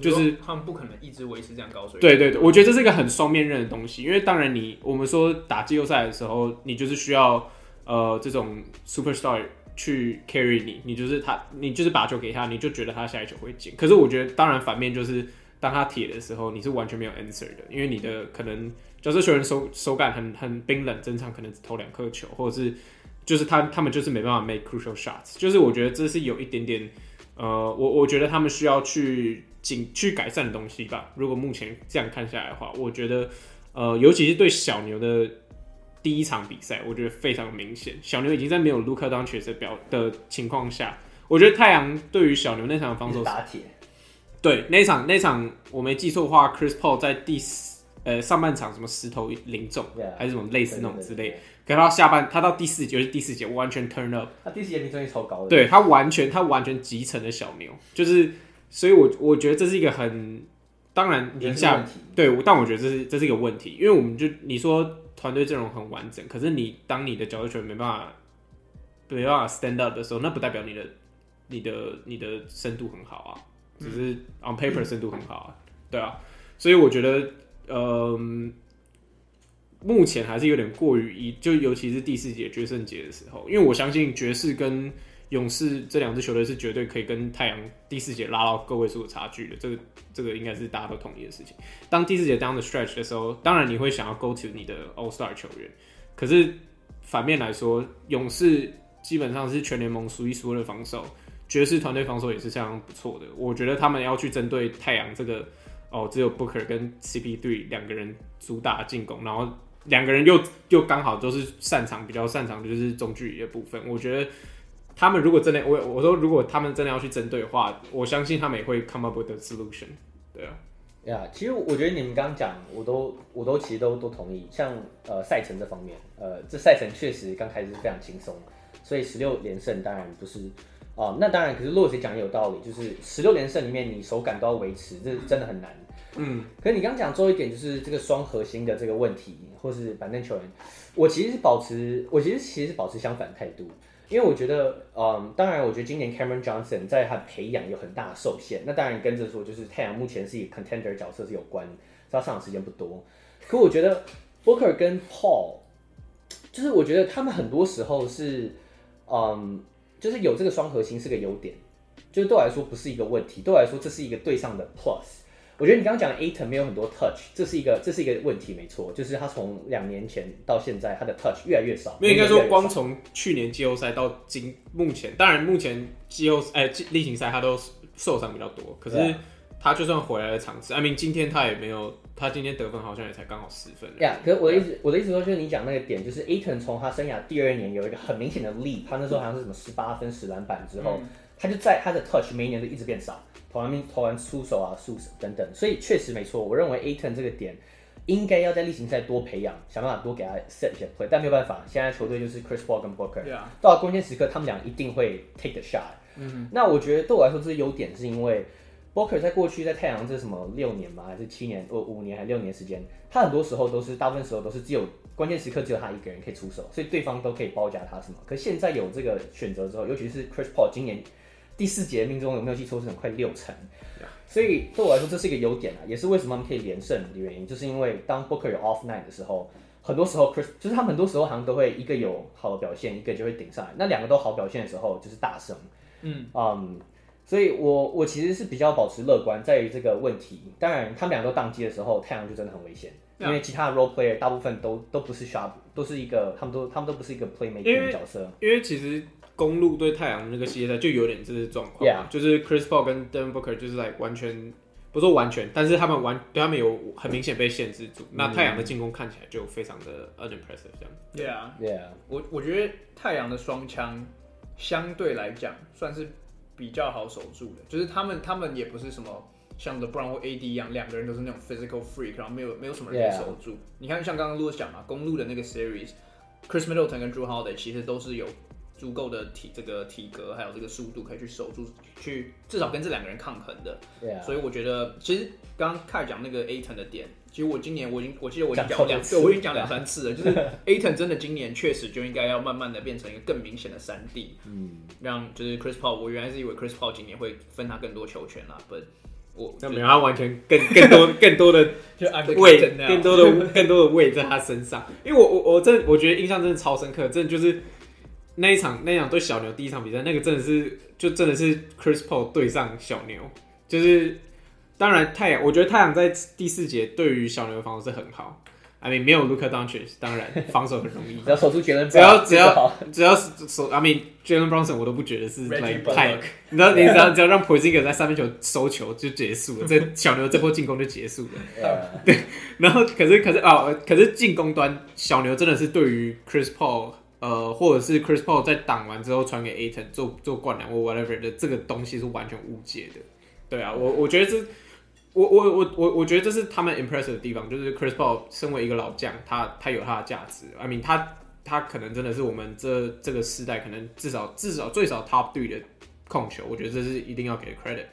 就是他们不可能一直维持这样高水平。对对对，我觉得这是一个很双面刃的东西，因为当然你我们说打季后赛的时候，你就是需要呃这种 superstar 去 carry 你，你就是他，你就是把球给他，你就觉得他下一球会进。可是我觉得当然反面就是当他铁的时候，你是完全没有 answer 的，因为你的可能。角色球员手手感很很冰冷，整场可能只投两颗球，或者是就是他他们就是没办法 make crucial shots，就是我觉得这是有一点点呃，我我觉得他们需要去进去改善的东西吧。如果目前这样看下来的话，我觉得呃，尤其是对小牛的第一场比赛，我觉得非常明显，小牛已经在没有 Luka Doncic 的表的情况下，我觉得太阳对于小牛那场防守打铁，对那场那场我没记错的话，Chris Paul 在第四。呃，上半场什么石头零中，yeah, 还是什么类似那种之类，可是他下半他到第四节就是第四节完全 turn up，他第四节命中率超高的，对他完全他完全集成了小牛，就是，所以我我觉得这是一个很当然赢下对，但我觉得这是这是一个问题，因为我们就你说团队阵容很完整，可是你当你的角色球员没办法没办法 stand up 的时候，那不代表你的你的你的深度很好啊，只是 on paper 深度很好啊，对啊，所以我觉得。嗯，目前还是有点过于一，就尤其是第四节决胜节的时候，因为我相信爵士跟勇士这两支球队是绝对可以跟太阳第四节拉到个位数的差距的，这个这个应该是大家都同意的事情。当第四节 down the stretch 的时候，当然你会想要 go to 你的 All Star 球员，可是反面来说，勇士基本上是全联盟数一数二的防守，爵士团队防守也是相当不错的。我觉得他们要去针对太阳这个。哦，只有 Booker 跟 CP3 两个人主打进攻，然后两个人又又刚好都是擅长比较擅长的就是中距离的部分。我觉得他们如果真的，我我说如果他们真的要去针对的话，我相信他们也会 come up with a solution。对啊，呀，yeah, 其实我觉得你们刚刚讲，我都我都其实都都同意。像呃赛程这方面，呃这赛程确实刚开始是非常轻松，所以十六连胜当然不是哦，那当然，可是洛斯讲也有道理，就是十六连胜里面你手感都要维持，这是真的很难。嗯，可是你刚刚讲最后一点，就是这个双核心的这个问题，或是板凳球员，我其实是保持，我其实其实是保持相反态度，因为我觉得，嗯，当然，我觉得今年 Cameron Johnson 在他培养有很大的受限，那当然跟着说，就是太阳目前是以 contender 角色是有关，他上场时间不多。可我觉得 Booker 跟 Paul，就是我觉得他们很多时候是，嗯，就是有这个双核心是个优点，就是对我来说不是一个问题，对我来说这是一个对上的 plus。我觉得你刚刚讲的 Ayton 没有很多 touch，这是一个这是一个问题，没错，就是他从两年前到现在，他的 touch 越来越少。没有，应该说光从去年季后赛到今目前，当然目前季后哎例行赛他都受伤比较多，可是他就算回来的场次，I mean 今天他也没有，他今天得分好像也才刚好十分。呀、yeah，可是我的意思，我的意思说就是你讲那个点，就是 Ayton 从他生涯第二年有一个很明显的 leap，他那时候好像是什么十八分十篮板之后。嗯他就在他的 touch 每一年都一直变少，投完投完出手啊、速等等，所以确实没错。我认为 Ayton 这个点应该要在例行赛多培养，想办法多给他 set 一些 play，但没有办法，现在球队就是 Chris Paul 跟 Booker. 到了关键时刻他们俩一定会 take the shot。嗯，那我觉得对我来说这是优点，是因为 Booker 在过去在太阳这什么六年嘛，还是七年、五年还是六年时间，他很多时候都是大部分时候都是只有关键时刻只有他一个人可以出手，所以对方都可以包夹他什么。可现在有这个选择之后，尤其是 Chris Paul 今年。第四节命中有没有记错是很快六成。所以对我来说这是一个优点啊，也是为什么他们可以连胜的原因，就是因为当 Booker 有 off night 的时候，很多时候 Chris 就是他们很多时候好像都会一个有好的表现，一个就会顶上来，那两个都好表现的时候就是大胜，嗯。嗯，所以我我其实是比较保持乐观在于这个问题，当然他们两个都宕机的时候，太阳就真的很危险因为其他的 role player 大部分都都不是 sharp，都是一个他们都他们都不是一个 playmaker 的角色，因为其实。公路对太阳那个系列赛就有点这些状况，就是 Chris Paul 跟 Devin Booker 就是来完全不说完全，但是他们完对他们有很明显被限制住。嗯、那太阳的进攻看起来就非常的 unimpressive 这样。对啊，对啊，我我觉得太阳的双枪相对来讲算是比较好守住的，就是他们他们也不是什么像 LeBron 或 AD 一样，两个人都是那种 physical freak，然后没有没有什么人可以守住。Yeah. 你看像刚刚 Louis 讲嘛，公路的那个 series，Chris Middleton 跟 Drew Holiday 其实都是有。足够的体这个体格还有这个速度，可以去守住，去至少跟这两个人抗衡的。对啊。所以我觉得，其实刚刚开始讲那个 Ayton 的点，其实我今年我已经我记得我已经讲两次，我已经讲两三次了，就是 <laughs> Ayton 真的今年确实就应该要慢慢的变成一个更明显的三 D，嗯，让就是 Chris Paul，我原来是以为 Chris Paul 今年会分他更多球权啦，不，我那没有，他完全更更多 <laughs> 更多的就 weight 更多的更多的 weight 在他身上，因为我我我真我觉得印象真的超深刻，真的就是。那一场那一场对小牛第一场比赛，那个真的是就真的是 Chris Paul 对上小牛，就是当然太阳，我觉得太阳在第四节对于小牛的防守是很好。I mean 没有 Luka Doncic，当然 <laughs> 防守很容易，只要守住只要只要只要守，I mean Jalen Brunson 我都不觉得是 like 你知道你只要只要让 Porzingis 在三分球收球就结束了，<laughs> 这小牛这波进攻就结束了。对，然后可是可是啊、哦，可是进攻端小牛真的是对于 Chris Paul。呃，或者是 Chris Paul 在挡完之后传给 Aton 做做灌篮或 whatever 的这个东西是完全误解的。对啊，我我觉得这，我我我我我觉得这是他们 impressive 的地方，就是 Chris Paul 身为一个老将，他他有他的价值。I mean，他他可能真的是我们这这个时代可能至少至少最少 top three 的控球，我觉得这是一定要给 credit。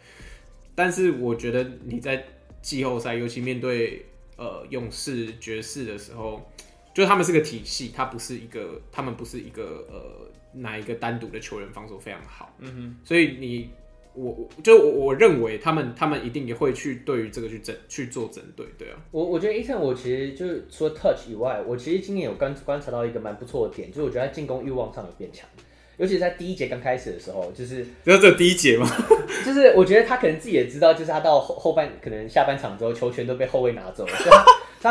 但是我觉得你在季后赛，尤其面对呃勇士、爵士的时候。就他们是个体系，他不是一个，他们不是一个呃哪一个单独的球员防守非常好，嗯哼，所以你我我就我我认为他们他们一定也会去对于这个去整去做针对，对啊，我我觉得 Ayton 我其实就是除了 touch 以外，我其实今年有观观察到一个蛮不错的点，就是我觉得他进攻欲望上有变强，尤其是在第一节刚开始的时候，就是只有这第一节吗？<laughs> 就是我觉得他可能自己也知道，就是他到后后半可能下半场之后，球权都被后卫拿走了。他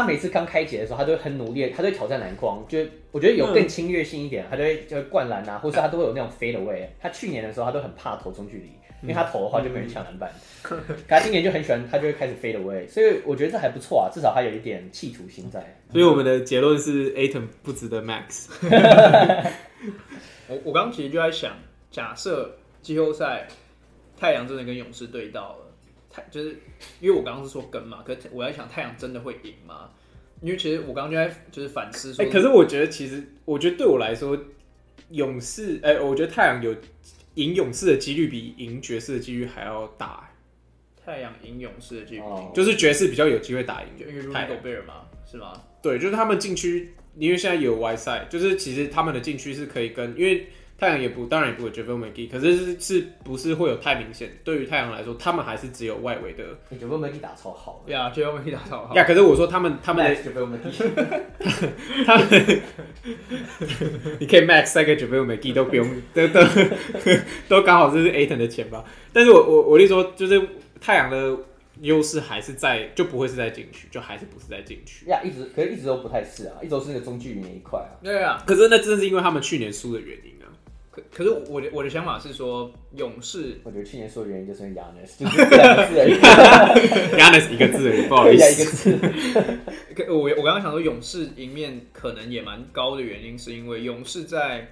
每次刚开节的时候，他都会很努力，他都会挑战篮筐，就我觉得有更侵略性一点，他就会就会灌篮啊，或是他都会有那种 fade away。他去年的时候，他都很怕投中距离，因为他投的话就没人抢篮板。<laughs> 可他今年就很喜欢，他就会开始 fade away，所以我觉得这还不错啊，至少他有一点企图心在。所以我们的结论是，Ayton 不值得 Max。<laughs> 我我刚刚其实就在想，假设季后赛太阳真的跟勇士对到了。太就是，因为我刚刚是说跟嘛，可是我在想太阳真的会赢吗？因为其实我刚刚就在就是反思说，可是我觉得其实我觉得对我来说，勇士，哎、欸，我觉得太阳有赢勇士的几率比赢爵士的几率还要大。太阳赢勇士的几率，oh. 就是爵士比较有机会打赢，因为 Rudy Gobert 嘛，是吗？对，就是他们禁区，因为现在有 Whiteside，就是其实他们的禁区是可以跟，因为。太阳也不，当然也不会 JaVale McGee，可是是是不是会有太明显？对于太阳来说，他们还是只有外围的。JaVale McGee 打超好，对啊，JaVale McGee 打超好。呀，可是我说他们他们的 JaVale <laughs> McGee，他们 <laughs> 你可以 Max 三个 JaVale McGee 都不用，<laughs> 都都都刚好这是 Ayton 的钱吧？但是我我我跟你说，就是太阳的优势还是在，就不会是在禁区，就还是不是在禁区。呀，一直可是一直都不太是啊，一直都是那个中距离那一块啊。对啊，可是那真的是因为他们去年输的原因。可可是我的我的想法是说，勇士，我觉得去年说的原因就是因为 Giannis，就是两个字而已，Giannis 一个字而已，不好意思，<laughs> 一个字。可我我刚刚想说，勇士赢面可能也蛮高的原因，是因为勇士在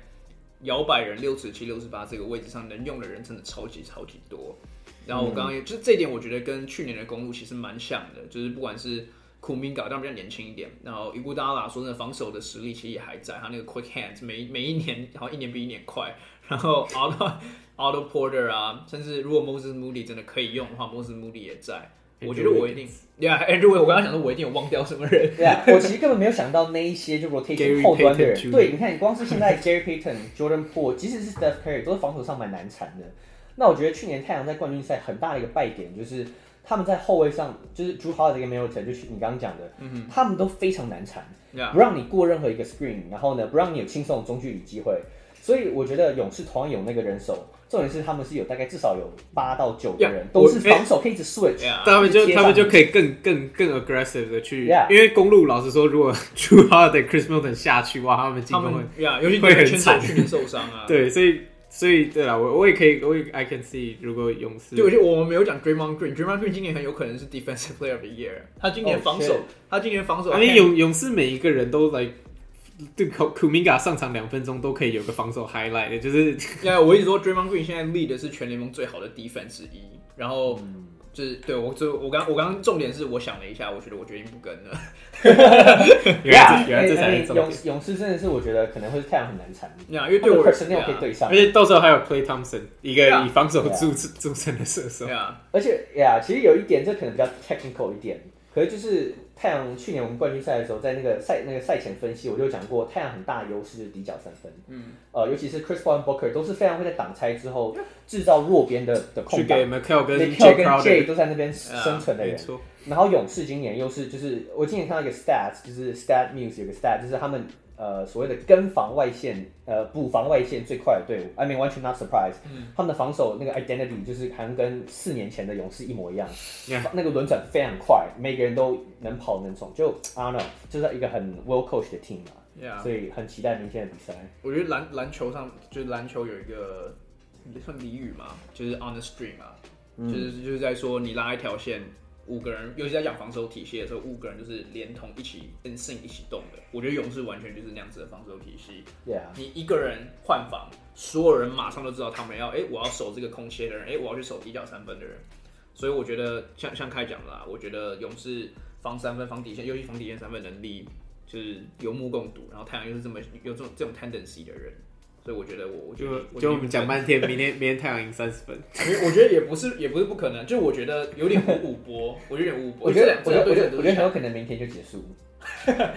摇摆人六十七、六十八这个位置上能用的人真的超级超级多。然后我刚刚也、嗯、就是这一点，我觉得跟去年的公路其实蛮像的，就是不管是。库明加，但比较年轻一点。然后伊古达拉说，那防守的实力其实也还在，他那个 quick hands 每每一年，好像一年比一年快。然后 <laughs> Otto Otto <laughs> Porter 啊，甚至如果 Moses Moody 真的可以用的话，Moses Moody 也在。我觉得我一定，Yeah，Andrew，我刚刚想说，我一定有忘掉什么人。<laughs> 对啊，我其实根本没有想到那一些就 rotation 后端的人。对，你看，你光是现在 Gary Payton、Jordan Poole，即使是 Steph Curry，都是防守上蛮难缠的。那我觉得去年太阳在冠军赛很大的一个败点就是。他们在后卫上，就是 Jrue Holiday 跟 Middleton，就是你刚刚讲的，嗯、哼他们都非常难缠.不让你过任何一个 screen，然后呢，不让你有轻松的中距离机会。所以我觉得勇士同样有那个人手，重点是他们是有大概至少有八到九个人.都是防守可以一直 switch，他们就他们就可以更更更 aggressive 的去.因为公路老实说，如果 Jrue Holiday、Chris Middleton 下去哇，他们进攻会，Yeah, 尤其会很惨，受伤啊，<laughs> 对，所以。所以对了，我我也可以，我也 I can see，如果勇士，对，而且我们没有讲 Draymond Green，Draymond Green 今年很有可能是 Defensive Player of the Year，他今年防守，oh, 他今年防守，因为勇勇士每一个人都来，对，Kuminga 上场两分钟都可以有个防守 highlight，就是，因为我一直说 Draymond Green 现在 lead 的是全联盟最好的 defense 之一，然后。嗯是对我，就我刚我刚刚重点是我想了一下，我觉得我决定不跟了。原 <laughs> 来原来这才是重点。勇勇士真的是我觉得可能会是太阳很难缠，因为对我而言可以对上，而且到时候还有 Play Thompson 一个以防守著著称的射手。而且呀，其实有一点这可能比较 technical 一点，可是就是。太阳去年我们冠军赛的时候，在那个赛那个赛前分析，我就讲过，太阳很大优势就是底角三分。嗯，呃，尤其是 Chris Paul、Booker 都是非常会在挡拆之后制造弱边的的空档。去给 Mikal 跟 Jay 都在那边生存的人。Uh, 然后勇士今年又是就是我今年看到一个 stats，就是 Stat News 有个 stat，就是他们。呃，所谓的跟防外线，呃，补防外线最快的队伍，I mean 完全 not surprise，、嗯、他们的防守那个 identity 就是好像跟四年前的勇士一模一样，Yeah. 那个轮转非常快，每个人都能跑能冲，就 I don't know，就是一个很 well coached 的 team 嘛，Yeah. 所以很期待明天的比赛。我觉得篮篮球上就是篮球有一个算俚语嘛，就是 on the stream 嘛，嗯、就是就是在说你拉一条线。五个人，尤其在讲防守体系的时候，五个人就是连同一起 in sync 一起动的。我觉得勇士完全就是那样子的防守体系。Yeah. 你一个人换防，所有人马上都知道他们要，哎、欸，我要守这个空切的人，哎、欸，我要去守底角三分的人。所以我觉得像像开讲的啦，我觉得勇士防三分、防底线，尤其防底线三分能力就是有目共睹。然后太阳又是这么有这种这种 tendency 的人。所以我觉得我，我觉得就就我们讲半天，明天明天太阳赢三十分。我觉得也不是也不是不可能，就我觉得有点五五波，我有点五五波。我觉得我觉得我觉得我觉得很有可能明天就结束，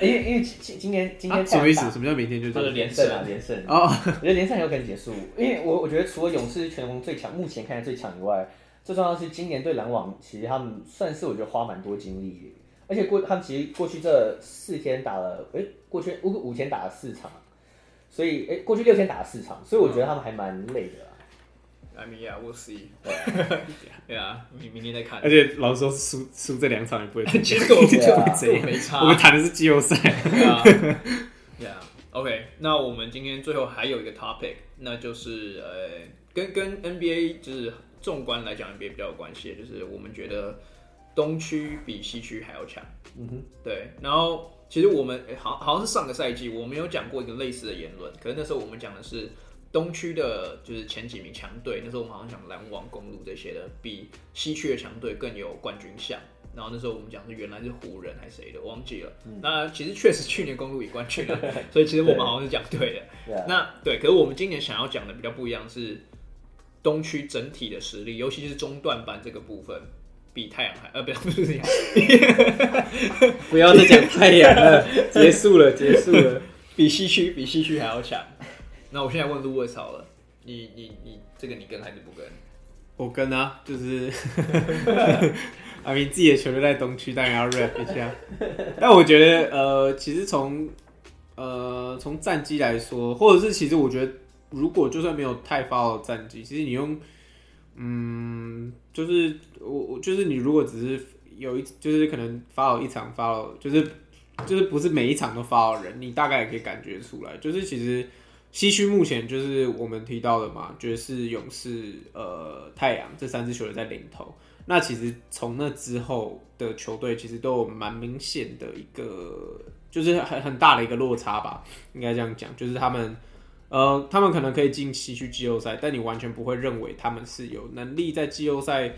因为因为今今年今天什么意思？什么叫明天就结束？连胜啊，连胜哦，我觉得连胜很有可能结束，因为我我觉得除了勇士全联盟最强，目前看来最强以外，最重要的是今年对篮网，其实他们算是我觉得花蛮多精力，而且过他们其实过去这四天打了，哎，过去五五天打了四场。所以，哎，过去六天打了四场，所以我觉得他们还蛮累的啦。I mean, yeah, we'll see. <laughs> 对啊，<laughs> 明明天再看。而且老实说，输输这两场也不会。<laughs> 结果就没差。我们谈的是季后赛。Yeah, OK。那我们今天最后还有一个 topic，那就是呃，跟跟 NBA 就是纵观来讲，NBA 比较有关系，就是我们觉得东区比西区还要强。嗯哼，对，然后。其实我们好好像是上个赛季，我们有讲过一个类似的言论。可是那时候我们讲的是东区的，就是前几名强队。那时候我们好像讲篮网、公路这些的，比西区的强队更有冠军相。然后那时候我们讲是原来是湖人还是谁的，忘记了。嗯、那其实确实去年公路也冠军了，所以其实我们好像是讲 <laughs> 对的。对那对，可是我们今年想要讲的比较不一样是，东区整体的实力，尤其是中段班这个部分，比太阳还呃，不要不是这样，<laughs> 不要再讲太阳了，结束了，结束了，<laughs> 比西区比西区还要强。那我现在问 Louis 好了，你你你这个你跟还是不跟？我跟啊，就是，<laughs> 阿明自己的球队在东区，当然要 rap 一下。但我觉得，呃，其实从呃从战绩来说，或者是其实我觉得。如果就算没有太 follow 战绩，其实你用，嗯，就是我我就是你如果只是有一就是可能发了一场发了就是就是不是每一场都发了人，你大概也可以感觉出来。就是其实西区目前就是我们提到的嘛，爵士、勇士、呃太阳这三支球队在领头。那其实从那之后的球队其实都有蛮明显的一个，就是很很大的一个落差吧，应该这样讲，就是他们。呃，他们可能可以进西区季后赛，但你完全不会认为他们是有能力在季后赛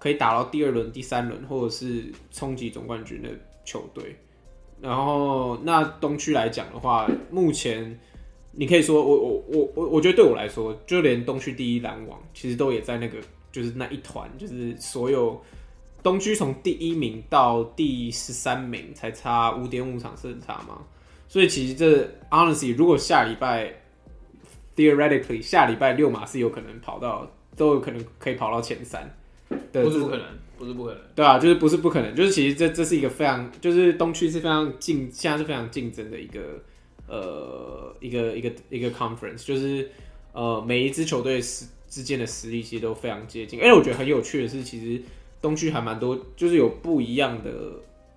可以打到第二轮、第三轮，或者是冲击总冠军的球队。然后，那东区来讲的话，目前你可以说，我我我我我觉得对我来说，就连东区第一篮网其实都也在那个，就是那一团，就是所有东区从第一名到第十三名才差五点五场胜差嘛。所以其实这 honestly，如果下礼拜。Theoretically，下礼拜六马是有可能跑到，都有可能可以跑到前三。对，不是不可能，不是不可能。对啊，就是不是不可能，就是其实这这是一个非常，就是东区是非常竞，现在是非常竞争的一个，呃，一个一个一个 conference，就是呃每一支球队实之间的实力其实都非常接近。而且我觉得很有趣的是，其实东区还蛮多，就是有不一样的，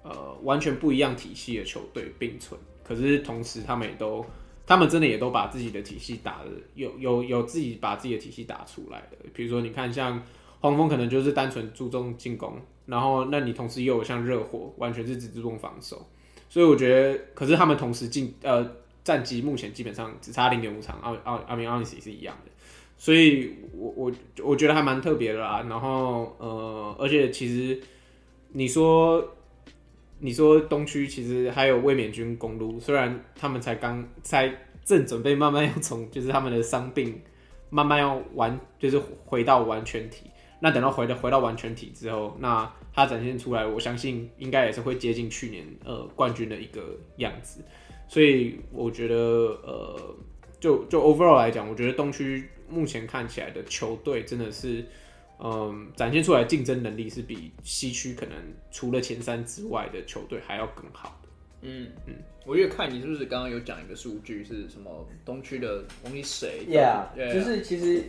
呃，完全不一样体系的球队并存，可是同时他们也都。他们真的也都把自己的体系打的有有有自己把自己的体系打出来的，比如说你看像黄蜂可能就是单纯注重进攻，然后那你同时又有像热火完全是只注重防守，所以我觉得，可是他们同时进呃战绩目前基本上只差零点五场，奥奥阿明奥尼斯是一样的，所以我我我觉得还蛮特别的啦。然后呃，而且其实你说。你说东区其实还有卫冕军公路，虽然他们才刚才正准备慢慢要从就是他们的伤病慢慢要完就是回到完全体，那等到回到回到完全体之后，那他展现出来，我相信应该也是会接近去年呃冠军的一个样子，所以我觉得呃就就 overall 来讲，我觉得东区目前看起来的球队真的是。嗯，展现出来竞争能力是比西区可能除了前三之外的球队还要更好的。嗯嗯，我觉得看你是不是刚刚有讲一个数据是什么东区的东西谁？Yeah，就是其实，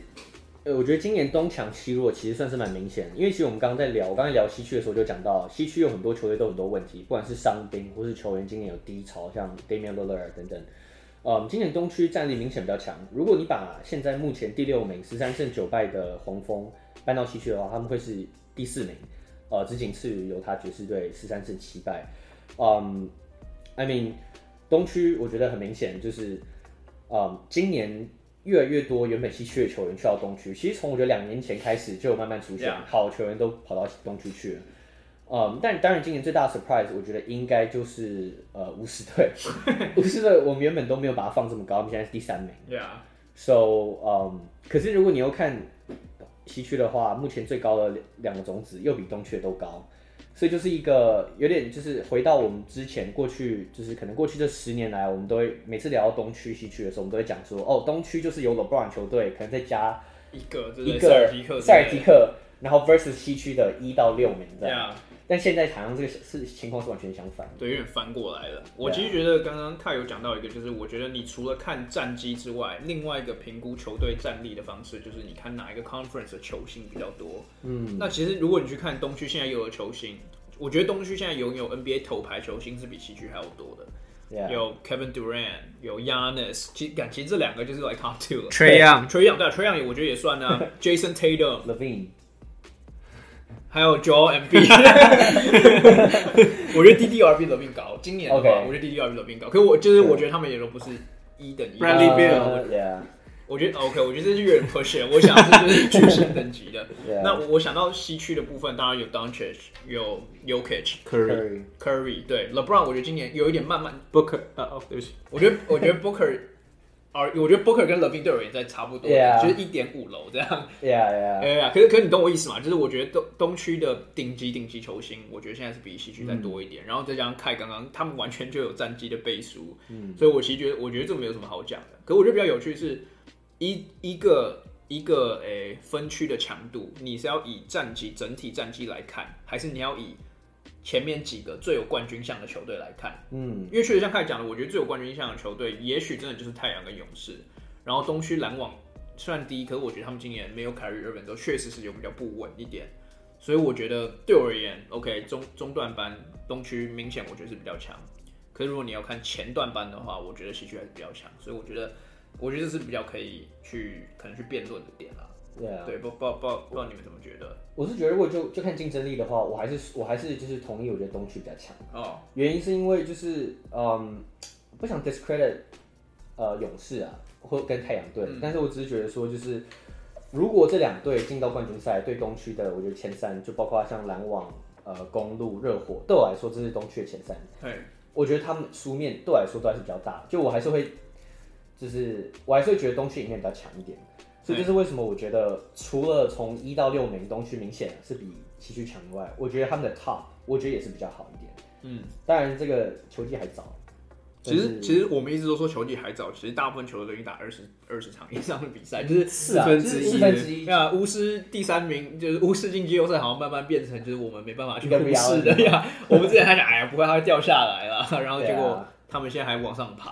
呃，我觉得今年东强西弱其实算是蛮明显的，因为其实我们刚刚在聊，我刚才聊西区的时候就讲到，西区有很多球队都有很多问题，不管是伤兵或是球员今年有低潮，像 Damian Lillard 等等。嗯，今年东区战力明显比较强。如果你把现在目前第六名十三胜九败的黄蜂搬到西区的话，他们会是第四名，呃，只仅次于犹他爵士队十三胜七败。嗯，I mean，东区我觉得很明显就是，嗯，今年越来越多原本西区的球员去到东区。其实从我觉得两年前开始就慢慢出现.好球员都跑到东区去了。嗯，但当然今年最大的 surprise，我觉得应该就是呃巫师队。<laughs> 巫师队我们原本都没有把它放这么高，我们现在是第三名。Yeah. So，嗯，可是如果你又看。西区的话，目前最高的两个种子又比东区的都高，所以就是一个有点就是回到我们之前过去，就是可能过去这十年来，我们都会每次聊到东区、西区的时候，我们都会讲说，哦，东区就是有 LeBron 球队，可能再加一个一个塞尔吉克，塞尔提克，然后 versus 西区的一到六名这样。Yeah. 但现在好像这个是情况是完全相反，对，有点翻过来了。我其实觉得刚刚凯有讲到一个，就是我觉得你除了看战绩之外，另外一个评估球队战力的方式，就是你看哪一个 conference 的球星比较多。嗯，那其实如果你去看东区现在有的球星，我觉得东区现在拥有 NBA 头牌球星是比西区还要多的。Yeah. 有 Kevin Durant，有 Giannis，其实感情这两个就是 like top two 了。Trae Young，Trae Young 对，Trae Young 我觉得也算啊。<laughs> Jason Tatum，Levine。还有 Joel M B，<laughs> 我觉得 D D R B 的命高，今年 ok 我觉得 D D R B 的命高，可是我就是我觉得他们也都不是一等一，Bradley Bill，我觉得 OK，我觉得这就有点 push，我想是是巨星等级的。<laughs> 那我想到西区的部分，当然有 Doncic，有 Yokich，Curry，Curry，对，LeBron，我觉得今年有一点慢慢 Booker，啊，对不起，我觉得我觉得 Booker。而我觉得 Booker 跟 LaVine 对我也在差不多，yeah. 就是一点五楼这样。Yeah, yeah. Yeah, yeah. 可是，可是你懂我意思吗？就是我觉得东东区的顶级顶级球星，我觉得现在是比西区再多一点。嗯、然后再加上 Kai 刚刚，他们完全就有战绩的背书。嗯。所以我其实觉得，我觉得这没有什么好讲的。可是我觉得比较有趣是，一一个一个诶、欸、分区的强度，你是要以战绩整体战绩来看，还是你要以？前面几个最有冠军相的球队来看，嗯，因为确实像开始讲的，我觉得最有冠军相的球队，也许真的就是太阳跟勇士。然后东区篮网算低，可是我觉得他们今年没有凯瑞尔本都确实是有比较不稳一点。所以我觉得对我而言，OK 中中段班东区明显我觉得是比较强。可是如果你要看前段班的话，我觉得西区还是比较强。所以我觉得，我觉得这是比较可以去可能去辩论的点啦。对啊，对，不不不不知道你们怎么觉得？我是觉得，如果就就看竞争力的话，我还是我还是就是同意，我觉得东区比较强。哦，原因是因为就是嗯，不想 discredit 呃勇士啊，或跟太阳队，嗯，但是我只是觉得说，就是如果这两队进到冠军赛，对东区的我觉得前三，就包括像篮网、呃公路、热火，对我来说这是东区的前三。对，我觉得他们输面对我来说都还是比较大，就我还是会，就是我还是会觉得东区里面比较强一点。所以这是为什么？我觉得除了从一到六名东区明显是比西区强以外，我觉得他们的 top 我觉得也是比较好一点。嗯，当然这个球季还早。其实其实我们一直都说球季还早，其实大部分球队都已经打二十二十场以上的比赛，就是四分之一。四分之一。那巫师第三名就是巫师进季后赛，好像慢慢变成就是我们没办法去忽视的呀。我们之前还想，哎呀，不会他会掉下来了，然后结果他们现在还往上爬。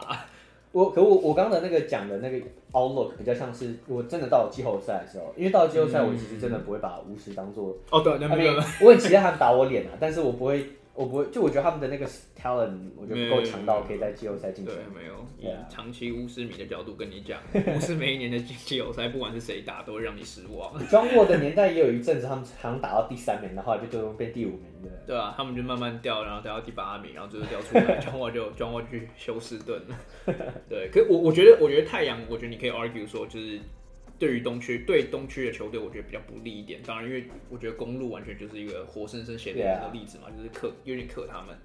我可我我刚刚的那个讲的那个 outlook 比较像是，我真的到了季后赛的时候，因为到了季后赛，我其实真的不会把巫师当做哦，对，那没有，<laughs> 我很期待他们打我脸啊，但是我不会。我不会，就我觉得他们的那个 talent，我觉得不够强到可以在季后赛进去。对，没有。以长期巫师迷的角度跟你讲，<laughs> 巫师每一年的季后赛，不管是谁打，都会让你失望。<laughs> 庄沃的年代也有一阵子，他们好像打到第三名，然后就最终变第五名的。对啊，他们就慢慢掉，然后掉到第八名，然后最后掉出来，庄 <laughs> 沃就庄沃去休斯顿了。对，可我我觉得，我觉得太阳，我觉得你可以 argue 说，就是。对于东区，对东区的球队，我觉得比较不利一点。当然，因为我觉得公路完全就是一个活生生写的的例子嘛，就是克有点克他们。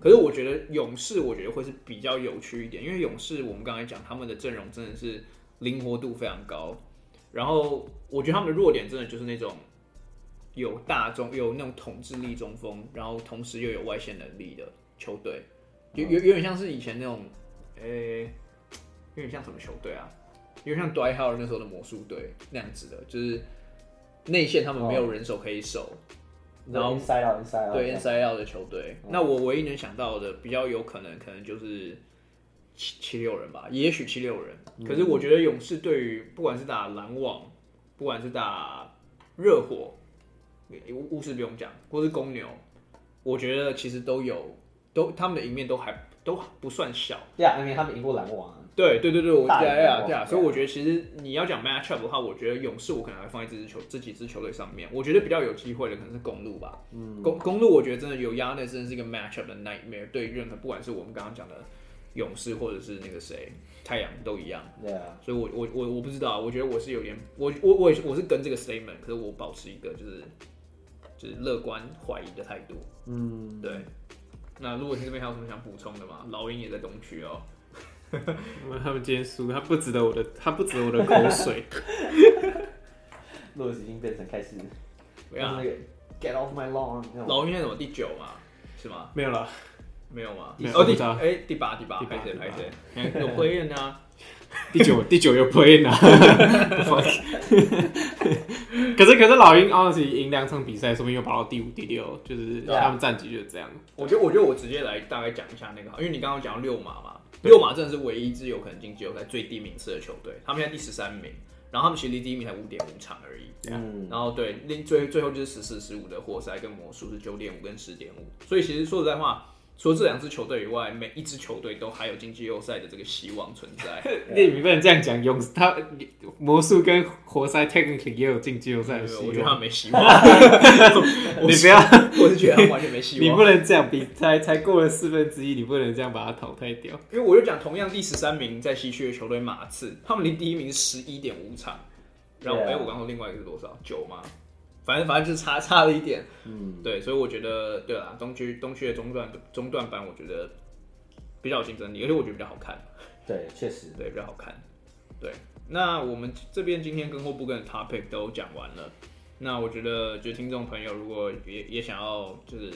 可是我觉得勇士，我觉得会是比较有趣一点，因为勇士我们刚才讲他们的阵容真的是灵活度非常高。然后我觉得他们的弱点真的就是那种有大中有那种统治力中锋，然后同时又有外线能力的球队，有有有点像是以前那种，诶，有点像什么球队啊？因为像 Howard 那时候的魔术队那样子的，就是内线他们没有人手可以守，oh. 然后 inside out, inside out, 对 inside out 的球队。那我唯一能想到的比较有可能，可能就是七七六人吧，也许七六人。可是我觉得勇士对于不管是打篮网，不管是打热火，巫巫师不用讲，或是公牛，我觉得其实都有，都他们的赢面都还都不算小。对啊，因为他们赢过篮网。对对对对，我对啊对啊，所以我觉得其实你要讲 matchup 的话，我觉得勇士我可能还放在这支球这几支球队上面。我觉得比较有机会的可能是公路吧。嗯，公公路我觉得真的有压，力真的是一个 matchup 的 nightmare，对任何不管是我们刚刚讲的勇士或者是那个谁太阳都一样。对啊，所以我我我我不知道，我觉得我是有点我我我我是跟这个 statement，可是我保持一个就是就是乐观怀疑的态度。嗯，对。那如果你这边还有什么想补充的吗？老鹰也在东区哦。他们今天输，他不值得我的，他不值得我的口水。洛斯已经变成开始，不要那个 get off my lawn。老鹰现在怎么第九嘛？是吗？没有了，没有吗？哦，第哎第八第八，拍谁拍谁？<laughs> 有 play in 啊？第九第九有 play in 啊？可是可是老鹰 honestly 赢两场比赛，说不定又跑到第五第六，就是他们战绩就是这样。我觉得我觉得我直接来大概讲一下那个，因为你刚刚讲到六马嘛。六马真的是唯一一支有可能进季后赛最低名次的球队，他们现在第十三名，然后他们其实离第一名才五点五场而已。嗯，然后对，另最最后就是十四十五的活塞跟魔术是九点五跟十点五，所以其实说实在话。除了这两支球队以外，每一支球队都还有进季后赛的这个希望存在。<laughs> 你不能这样讲，勇士他魔术跟活塞 technically 也有进季后赛的希望。我觉得他没希望。<laughs> 你不要，我是觉得他完全没希望。你不能这样比，才才过了四分之一，你不能这样把他淘汰掉。因为我就讲，同样第十三名在西区的球队马刺，他们离第一名十一点五场。然后，哎、yeah. 欸，我刚说另外一个是多少？九吗？反正反正就是差差了一点，嗯，对，所以我觉得对啦，东区东区的中段中段版，我觉得比较有竞争力，而且我觉得比较好看。对，确实，对，比较好看。对，那我们这边今天跟或不跟的 topic 都讲完了。那我觉得，就听众朋友如果也也想要就是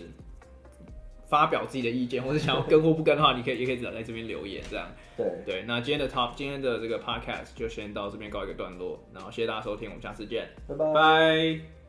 发表自己的意见，或者想要跟或不跟的话，你可以也可以只在这边留言这样。对对，那今天的 top 今天的这个 podcast 就先到这边告一个段落，然后谢谢大家收听，我们下次见，拜拜。拜。